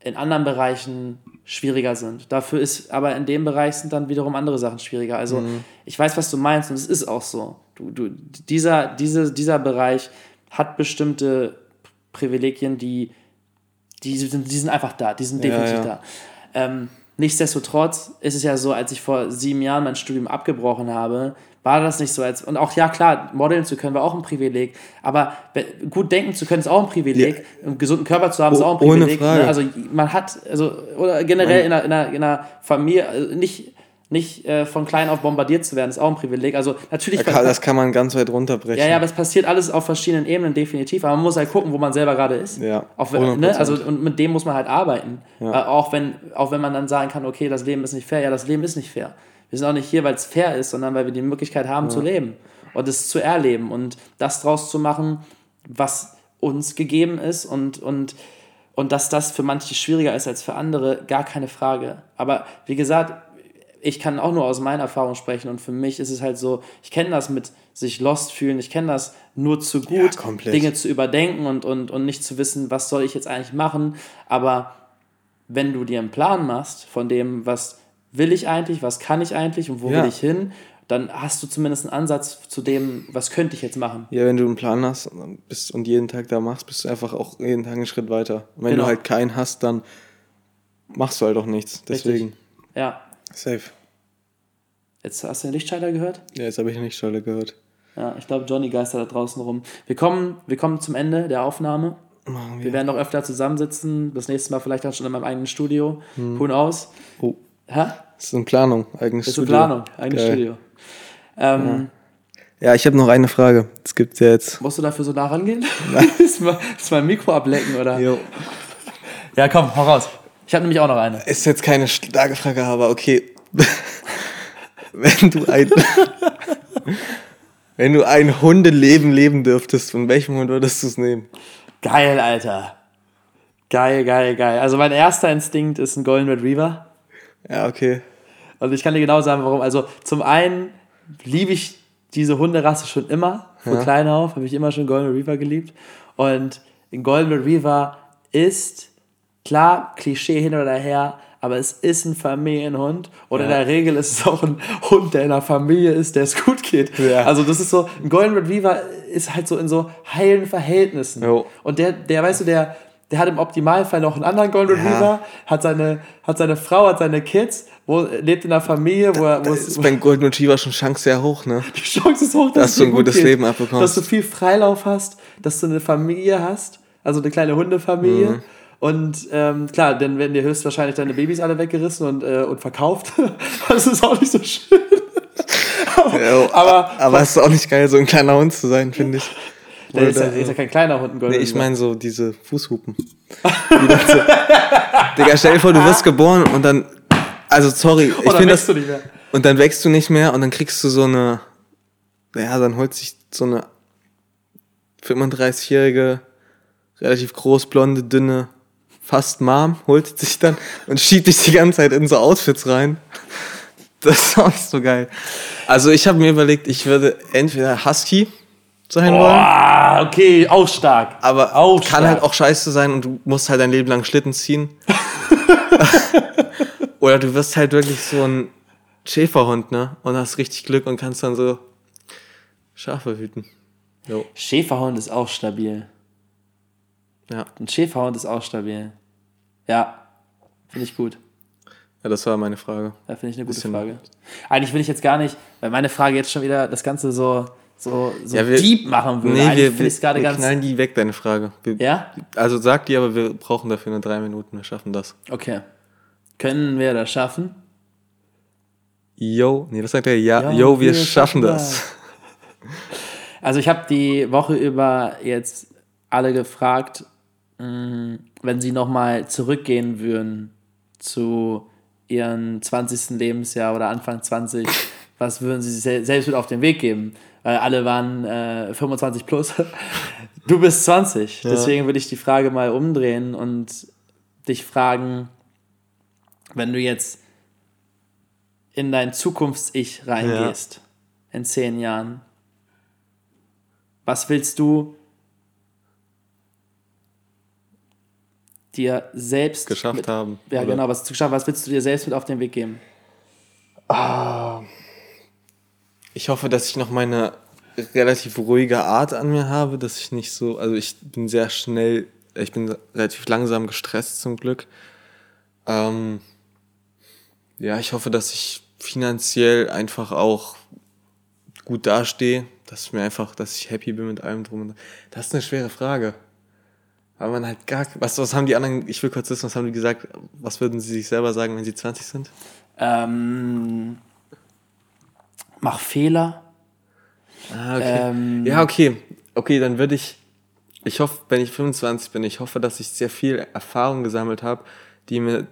in anderen Bereichen schwieriger sind. Dafür ist aber in dem Bereich sind dann wiederum andere Sachen schwieriger. Also ich weiß, was du meinst und es ist auch so. Du, du, dieser, diese, dieser Bereich hat bestimmte Privilegien, die, die, sind, die sind einfach da, die sind Ja, definitiv ja. da. Ähm, nichtsdestotrotz ist es ja so, als ich vor sieben Jahren mein Studium abgebrochen habe, war das nicht so als und auch ja klar modeln zu können war auch ein Privileg aber be- gut denken zu können ist auch ein Privileg einen gesunden Körper zu haben ist Oh, auch ein Privileg ne? also man hat also oder generell in einer, in einer, in einer Familie also nicht nicht äh, von klein auf bombardiert zu werden, ist auch ein Privileg. Also natürlich. Da kann, das kann man ganz weit runterbrechen. Ja, ja, aber es passiert alles auf verschiedenen Ebenen, definitiv. Aber man muss halt gucken, wo man selber gerade ist. Ja, wenn, ne? 100%. also, und mit dem muss man halt arbeiten. Ja. Äh, auch, wenn, auch wenn man dann sagen kann, okay, das Leben ist nicht fair. Ja, das Leben ist nicht fair. Wir sind auch nicht hier, weil es fair ist, sondern weil wir die Möglichkeit haben zu leben und es zu erleben und das draus zu machen, was uns gegeben ist und, und, und dass das für manche schwieriger ist als für andere, gar keine Frage. Aber wie gesagt, ich kann auch nur aus meiner Erfahrung sprechen und für mich ist es halt so, ich kenne das mit sich lost fühlen, ich kenne das nur zu gut, komplett. Dinge zu überdenken und, und, und nicht zu wissen, was soll ich jetzt eigentlich machen, aber wenn du dir einen Plan machst von dem, was will ich eigentlich, was kann ich eigentlich und wo Ja. will ich hin, dann hast du zumindest einen Ansatz zu dem, was könnte ich jetzt machen. Ja, wenn du einen Plan hast und bist und jeden Tag da machst, bist du einfach auch jeden Tag einen Schritt weiter. Und wenn Genau. du halt keinen hast, dann machst du halt auch nichts. Deswegen. Ja. Safe. Jetzt hast du den Lichtschalter gehört? Ja, jetzt habe ich nicht Scholle gehört. Ja, ich glaube, Johnny geistert da draußen rum. Wir kommen, wir kommen zum Ende der Aufnahme. Machen Wir werden noch öfter zusammensitzen. Das nächste Mal vielleicht dann schon in meinem eigenen Studio. Hm. Who knows? Oh, Hä? das ist in Planung. Eigenes Das ist eine Studio. Planung. Eigenes Geil. Studio. Ähm, Ja, ich habe noch eine Frage. Es gibt ja jetzt. Musst du dafür so nah rangehen? *laughs* ist, mal, ist mein Mikro ablecken, oder? Jo. Ja, komm, hau raus. Ich habe nämlich auch noch eine. Ist jetzt keine starke Frage, aber okay. *laughs* wenn du ein. *laughs* wenn du ein Hundeleben leben dürftest, von welchem Hund würdest du es nehmen? Geil, Alter. Geil, geil, geil. Also mein erster Instinkt ist ein Golden Retriever. Ja, okay. Und ich kann dir genau sagen, warum. Also zum einen liebe ich diese Hunderasse schon immer. Von Ja. klein auf habe ich immer schon Golden Retriever geliebt. Und ein Golden Retriever ist, klar, Klischee hin oder her, aber es ist ein Familienhund. Und in Ja. der Regel ist es auch ein Hund, der in einer Familie ist, der es gut geht. Ja. Also das ist so, ein Golden Retriever ist halt so in so heilen Verhältnissen. Jo. Und der, der, weißt du, der, der hat im Optimalfall noch einen anderen Golden Ja. Retriever, hat seine, hat seine Frau, hat seine Kids, wo, lebt in einer Familie, wo, er, wo Das es, ist beim Golden Retriever schon Chance sehr hoch, ne? die Chance ist hoch, Dass es du ein gut gutes geht. Leben abbekommst. Dass du viel Freilauf hast, dass du eine Familie hast, also eine kleine Hundefamilie. Mhm. Und ähm, klar, dann werden dir höchstwahrscheinlich deine Babys alle weggerissen und, äh, und verkauft. *laughs* das ist auch nicht so schön. *laughs* Ja, aber aber es ist auch nicht geil, so ein kleiner Hund zu sein, finde ich. der ist, ja, ist ja kein kleiner Hund, ein Golden Nee, ich meine so diese Fußhupen. Die so, *laughs* Digga, stell dir vor, du wirst geboren und dann. Also sorry, ich finde das. du nicht mehr. Und dann wächst du nicht mehr und dann kriegst du so eine. Ja, dann holt sich so eine 35-jährige, relativ groß, blonde, dünne, fast Mom, holt sich dann und schiebt dich die ganze Zeit in so Outfits rein. Das ist auch nicht so geil. Also ich habe mir überlegt, ich würde entweder Husky sein wollen. Ah, okay, auch stark. Aber Auch kann stark. halt auch scheiße sein und du musst halt dein Leben lang Schlitten ziehen. *laughs* Oder du wirst halt wirklich so ein Schäferhund, ne? Und hast richtig Glück und kannst dann so Schafe hüten. Jo. Schäferhund ist auch stabil. Ja. Ein Schäferhund ist auch stabil. Ja, finde ich gut. ja, das war meine Frage. Ja, finde ich eine gute Bisschen- Frage. Eigentlich will ich jetzt gar nicht, weil meine Frage jetzt schon wieder das Ganze so, so, so Ja, wir- deep machen würde. Nee, Eigentlich wir, wir, gerade wir ganz. knallen die weg, deine Frage. Wir, Ja? Also sag die, aber wir brauchen dafür nur drei Minuten. Wir schaffen das. Okay. Können wir das schaffen? Yo, nee, was sagt er? Ja, Ja, yo, wir, schaffen schaffen das. Also ich habe die Woche über jetzt alle gefragt, wenn sie nochmal zurückgehen würden zu ihrem 20. Lebensjahr oder Anfang 20, *laughs* was würden sie sich sel- selbst mit auf den Weg geben? Weil alle waren äh, 25 plus. *laughs* Du bist 20. Deswegen würde ich die Frage mal umdrehen und dich fragen, wenn du jetzt in dein Zukunfts-Ich reingehst, in zehn Jahren, was willst du dir selbst Geschafft mit, haben. Ja, Oder- genau, was zu schaffen, was willst du dir selbst mit auf den Weg geben? Ich hoffe, dass ich noch meine relativ ruhige Art an mir habe, dass ich nicht so, also ich bin sehr schnell, ich bin relativ langsam gestresst zum Glück. Ähm, ja, ich hoffe, dass ich finanziell einfach auch gut dastehe, dass mir einfach, dass ich happy bin mit allem drum. und dran. Das ist eine schwere Frage. Weil man halt gar, was, was haben die anderen, ich will kurz wissen, was haben die gesagt, was würden sie sich selber sagen, wenn sie 20 sind? Ähm, mach Fehler. Ah, okay. Ähm, ja, okay. Okay, dann würde ich, ich hoffe, wenn ich 25 bin, ich hoffe, dass ich sehr viel Erfahrung gesammelt habe, die mir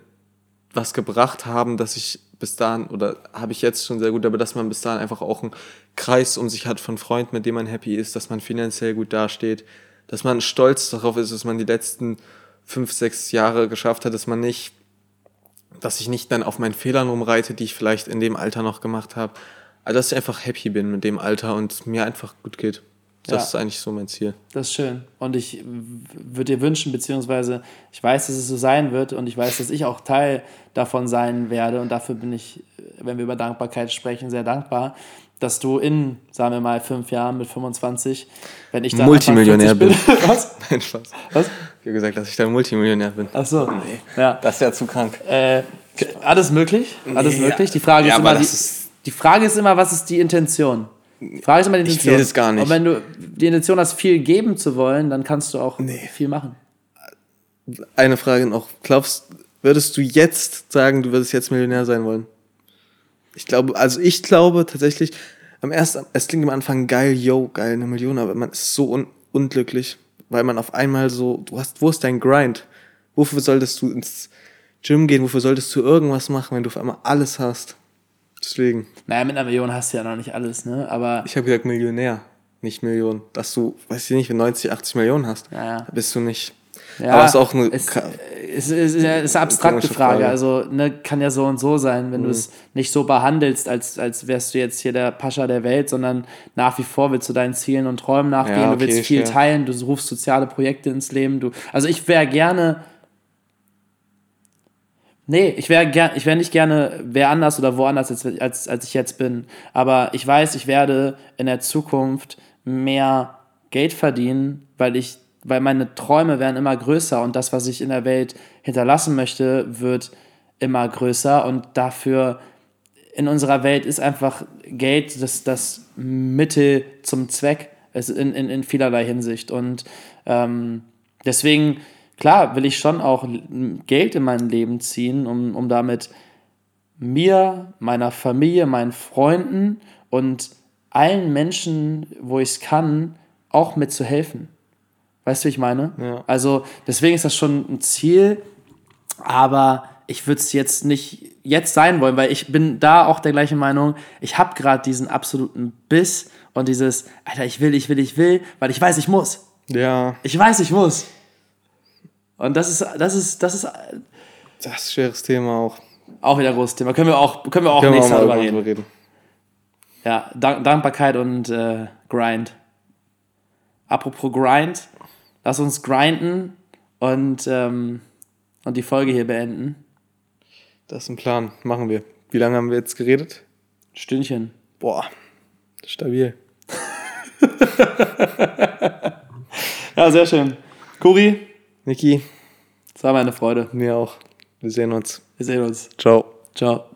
was gebracht haben, dass ich bis dahin, oder habe ich jetzt schon sehr gut, aber dass man bis dahin einfach auch einen Kreis um sich hat von Freunden, mit dem man happy ist, dass man finanziell gut dasteht, dass man stolz darauf ist, dass man die letzten fünf, sechs Jahre geschafft hat, dass man nicht, dass ich nicht dann auf meinen Fehlern rumreite, die ich vielleicht in dem Alter noch gemacht habe, also dass ich einfach happy bin mit dem Alter und mir einfach gut geht. Das Ja. ist eigentlich so mein Ziel. Das ist schön. Und ich würde dir wünschen, beziehungsweise ich weiß, dass es so sein wird und ich weiß, dass ich auch Teil davon sein werde. Und dafür bin ich, wenn wir über Dankbarkeit sprechen, sehr dankbar, dass du in, sagen wir mal, fünf Jahren mit 25, wenn ich dann Multimillionär Anfang 40 bin. *laughs* Was? *laughs* Nein, Spaß. Was? Ich habe gesagt, dass ich dann Multimillionär bin. Ach so. Ja. Das ist ja zu krank. Äh, alles möglich. Alles Nee, möglich. Die Frage ja, ist immer, die, ist- die Frage ist immer, was ist die Intention? Die Frage ist immer die Ich Intention. will das gar nicht. Und wenn du die Intention hast, viel geben zu wollen, dann kannst du auch Nee. viel machen. Eine Frage noch. Glaubst, würdest du jetzt sagen, du würdest jetzt Millionär sein wollen? Ich glaube, also ich glaube tatsächlich, am ersten, es klingt am Anfang geil, yo, geil, eine Million, aber man ist so un unglücklich, weil man auf einmal so, du hast, wo ist dein Grind? Wofür solltest du ins Gym gehen? Wofür solltest du irgendwas machen, wenn du auf einmal alles hast? Deswegen, Naja, mit einer Million hast du ja noch nicht alles, ne? Aber ich habe gesagt Millionär, nicht Million. Dass du, weiß ich nicht, wenn 90, 80 Millionen hast, Ja, ja. da bist du nicht. Ja, aber es ist auch eine es, es, ist ja- es ist eine abstrakte Frage. Frage. Also, ne, kann ja so und so sein, Mhm. wenn du es nicht so behandelst, als, als wärst du jetzt hier der Pascha der Welt, sondern nach wie vor willst du deinen Zielen und Träumen nachgehen, Ja, du willst okay, viel fair. teilen, du rufst soziale Projekte ins Leben. Du, also ich wäre gerne. Nee, ich wäre ger ich wäre nicht gerne wer anders oder woanders als, als, als ich jetzt bin. Aber ich weiß, ich werde in der Zukunft mehr Geld verdienen, weil ich, weil meine Träume werden immer größer und das, was ich in der Welt hinterlassen möchte, wird immer größer und dafür in unserer Welt ist einfach Geld das, das Mittel zum Zweck in, in, in vielerlei Hinsicht. Und ähm, deswegen, klar, will ich schon auch Geld in mein Leben ziehen, um, um damit mir, meiner Familie, meinen Freunden und allen Menschen, wo ich es kann, auch mitzuhelfen. Weißt du, wie ich meine? Ja. Also deswegen ist das schon ein Ziel, aber ich würde es jetzt nicht jetzt sein wollen, weil ich bin da auch der gleichen Meinung. Ich habe gerade diesen absoluten Biss und dieses, Alter, ich will, ich will, ich will, weil ich weiß, ich muss. Ja, Ich weiß, ich muss. Und das ist, das ist, das ist das ist ein schweres Thema auch. auch wieder ein großes Thema. Können wir auch, können wir auch Können nächstes mal drüber reden. reden. Ja, Dank Dankbarkeit und äh, Grind. Apropos Grind, lass uns grinden und, ähm, und die Folge hier beenden. Das ist ein Plan. Machen wir. Wie lange haben wir jetzt geredet? Stündchen. Boah, stabil. *laughs* Ja, sehr schön. Kuri, Niki, es war mir eine Freude. mir auch. Wir sehen uns. Wir sehen uns. Ciao. Ciao.